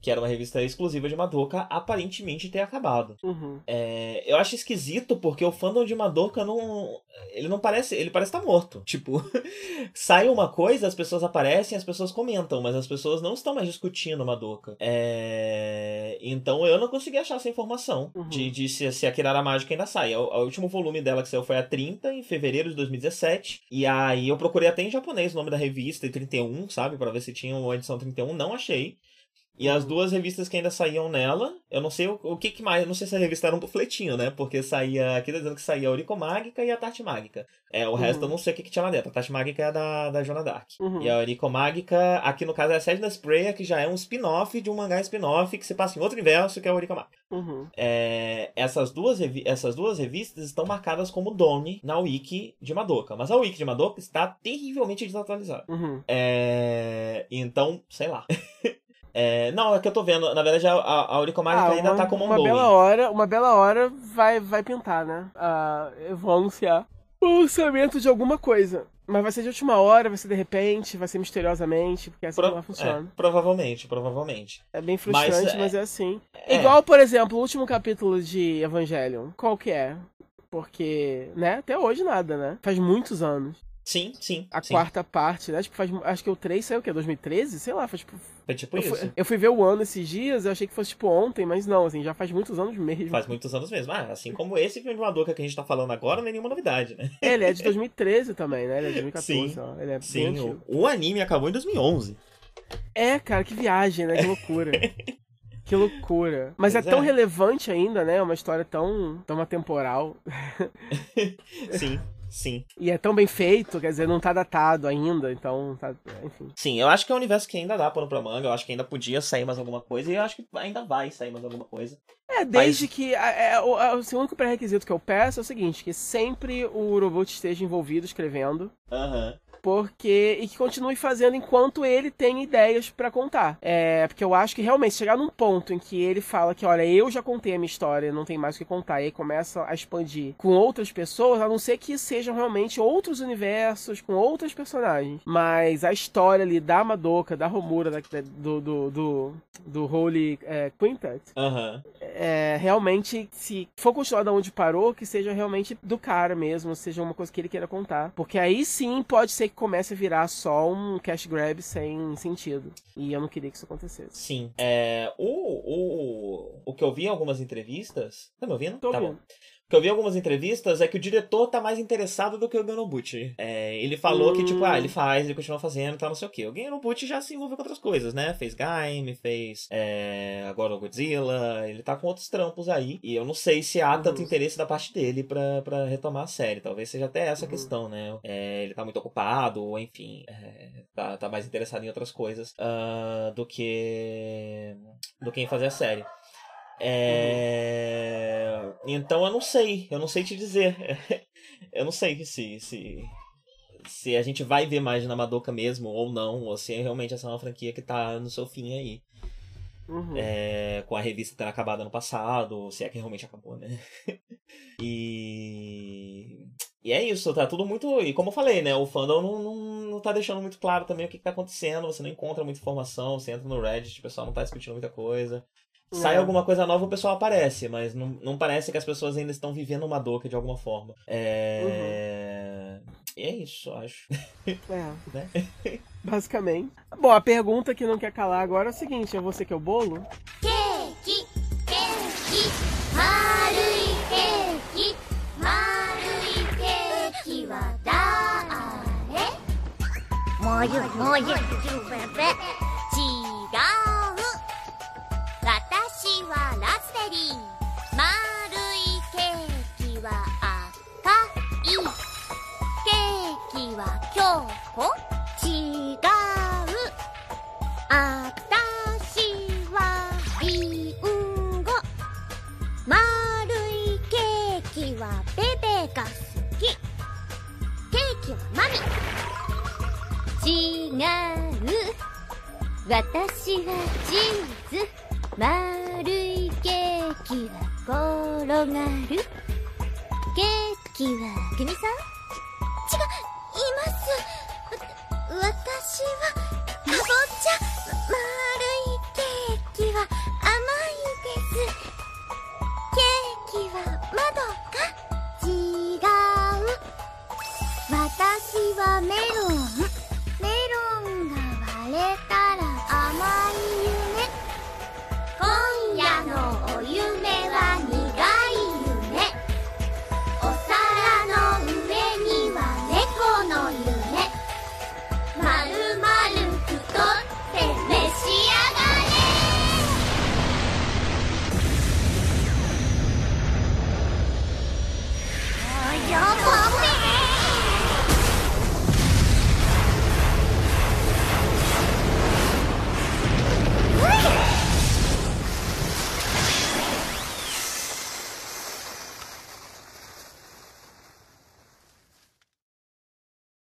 que era uma revista exclusiva de Madoka, aparentemente ter acabado. Uhum. É, eu acho esquisito porque o fandom de Madoka não. Ele não parece. Ele parece estar morto. Tipo, sai uma coisa, as pessoas aparecem, as pessoas comentam, mas as pessoas não estão mais discutindo Madoka. É, então eu não consegui achar essa informação Uhum. de, de se, se a Kirara Mágica ainda sai. O, o último volume dela que saiu foi a 30, em fevereiro de 2017. E aí eu procurei até em japonês o nome da revista, em 31, sabe? Pra ver se tinha uma edição 31. Não achei. E as duas revistas que ainda saíam nela, eu não sei o, o que, que mais, eu não sei se a revista era um panfletinho, né? Porque saía, aqui tá dizendo que saía a Oriko Mágica e a Tarte Mágica. É, o resto eu não sei o que, que tinha lá dentro. A Tarte Mágica é a da, da Jona Dark. Uhum. E a Oriko Mágica, aqui no caso é a Sadness Prayer, que já é um spin-off de um mangá spin-off que se passa em outro universo, que é a Oriko Mágica. Uhum. É, essas, duas essas duas revistas estão marcadas como Doni na wiki de Madoka. Mas a wiki de Madoka está terrivelmente desatualizada. Uhum. É, então, sei lá. É, não, é que eu tô vendo. Na verdade, a, a a Oriko Mágica ainda Ah, uma, tá como uma ongoing. bela hora, uma bela hora vai, vai pintar, né? Ah, eu vou anunciar o lançamento de alguma coisa. Mas vai ser de última hora, vai ser de repente, vai ser misteriosamente, porque é assim Pro- ela funciona. é, provavelmente, provavelmente. É, bem frustrante, Mas, mas, é- é assim. é. Igual, por exemplo, o último capítulo de Evangelion. Qual que é? Porque, né, até hoje nada, né? Faz muitos anos. Sim, sim. A sim. quarta parte, né? Tipo, faz, acho que o 3 saiu o quê? 2013? Sei lá, faz tipo. Foi tipo Eu isso. fui, eu fui ver o ano esses dias, eu achei que fosse tipo ontem, mas não, assim, já faz muitos anos mesmo. Faz muitos anos mesmo. Ah, assim como esse filme de Madoka que a gente tá falando agora, não é nenhuma novidade, né? Ele é de 2013 também, né? Ele é de 2014, Sim, ó. Ele é Sim, o, o anime acabou em 2011. É, cara, que viagem, né? Que loucura. que loucura. Mas Pois é tão é. relevante ainda, né? Uma história tão, tão atemporal. Sim, sim. E é tão bem feito, quer dizer, não tá datado ainda, então tá. Enfim. Sim, eu acho que é um universo que ainda dá pano pra manga. Eu acho que ainda podia sair mais alguma coisa. E eu acho que ainda vai sair mais alguma coisa. É, desde que. É, é, o, a- o único pré-requisito que eu peço é o seguinte: que sempre o Urobut esteja envolvido escrevendo. Aham. Porque. E que continue fazendo enquanto ele tem ideias pra contar. É. Porque eu acho que realmente chegar num ponto em que ele fala que, olha, eu já contei a minha história, não tem mais o que contar, e aí começa a expandir com outras pessoas, a não ser que sejam realmente outros universos, com outros personagens. Mas a história ali da Madoka, da Romura, da- da- do, do, do, do Holy é, Quintet, é, realmente, se for continuar da onde parou, que seja realmente do cara mesmo, seja uma coisa que ele queira contar. Porque aí sim pode ser que comece a virar só um cash grab sem sentido. E eu não queria que isso acontecesse. Sim. É, o, o, o que eu vi em algumas entrevistas. Tá me ouvindo? Tô tá ouvindo. bom. Que eu vi em algumas entrevistas é que o diretor tá mais interessado do que o Ganobuchi. É, ele falou que, tipo, Hum. ah, ele faz, ele continua fazendo e tal, não sei o quê. O Ganobuchi já se envolveu com outras coisas, né? Fez Gaime, fez é, agora o Godzilla, ele tá com outros trampos aí. E eu não sei se há Uhum. tanto interesse da parte dele pra, pra retomar a série. Talvez seja até essa a Uhum. questão, né? É, ele tá muito ocupado, ou enfim, é, tá, tá mais interessado em outras coisas ah, do que do que em fazer a série. É... Então eu não sei, eu não sei te dizer. eu não sei se, se, se a gente vai ver mais na Madoka mesmo ou não, ou se realmente essa é uma franquia que tá no seu fim aí. Uhum. É, com a revista tendo acabado ano passado, ou se é que realmente acabou, né? e. E é isso, tá tudo muito. E como eu falei, né? O fandom não, não, não tá deixando muito claro também o que, que tá acontecendo, você não encontra muita informação, você entra no Reddit, o pessoal não tá discutindo muita coisa sai é. alguma coisa nova, o pessoal aparece, mas não, não parece que as pessoas ainda estão vivendo uma doca de alguma forma. É. Uhum. é isso, acho. É. né? Basicamente. Bom, a pergunta que não quer calar agora é o seguinte: é você que é o bolo? Marui, marui, ーキは京子違う。私はリンゴ。丸いケーキはベベが好き。ケーキはマミ。違う。私はチーズ。丸いケーキは転がる。ケーキはグミさん？ますわ私はかぼちゃるいケーキは甘いですケーキはまどか違う私はメロン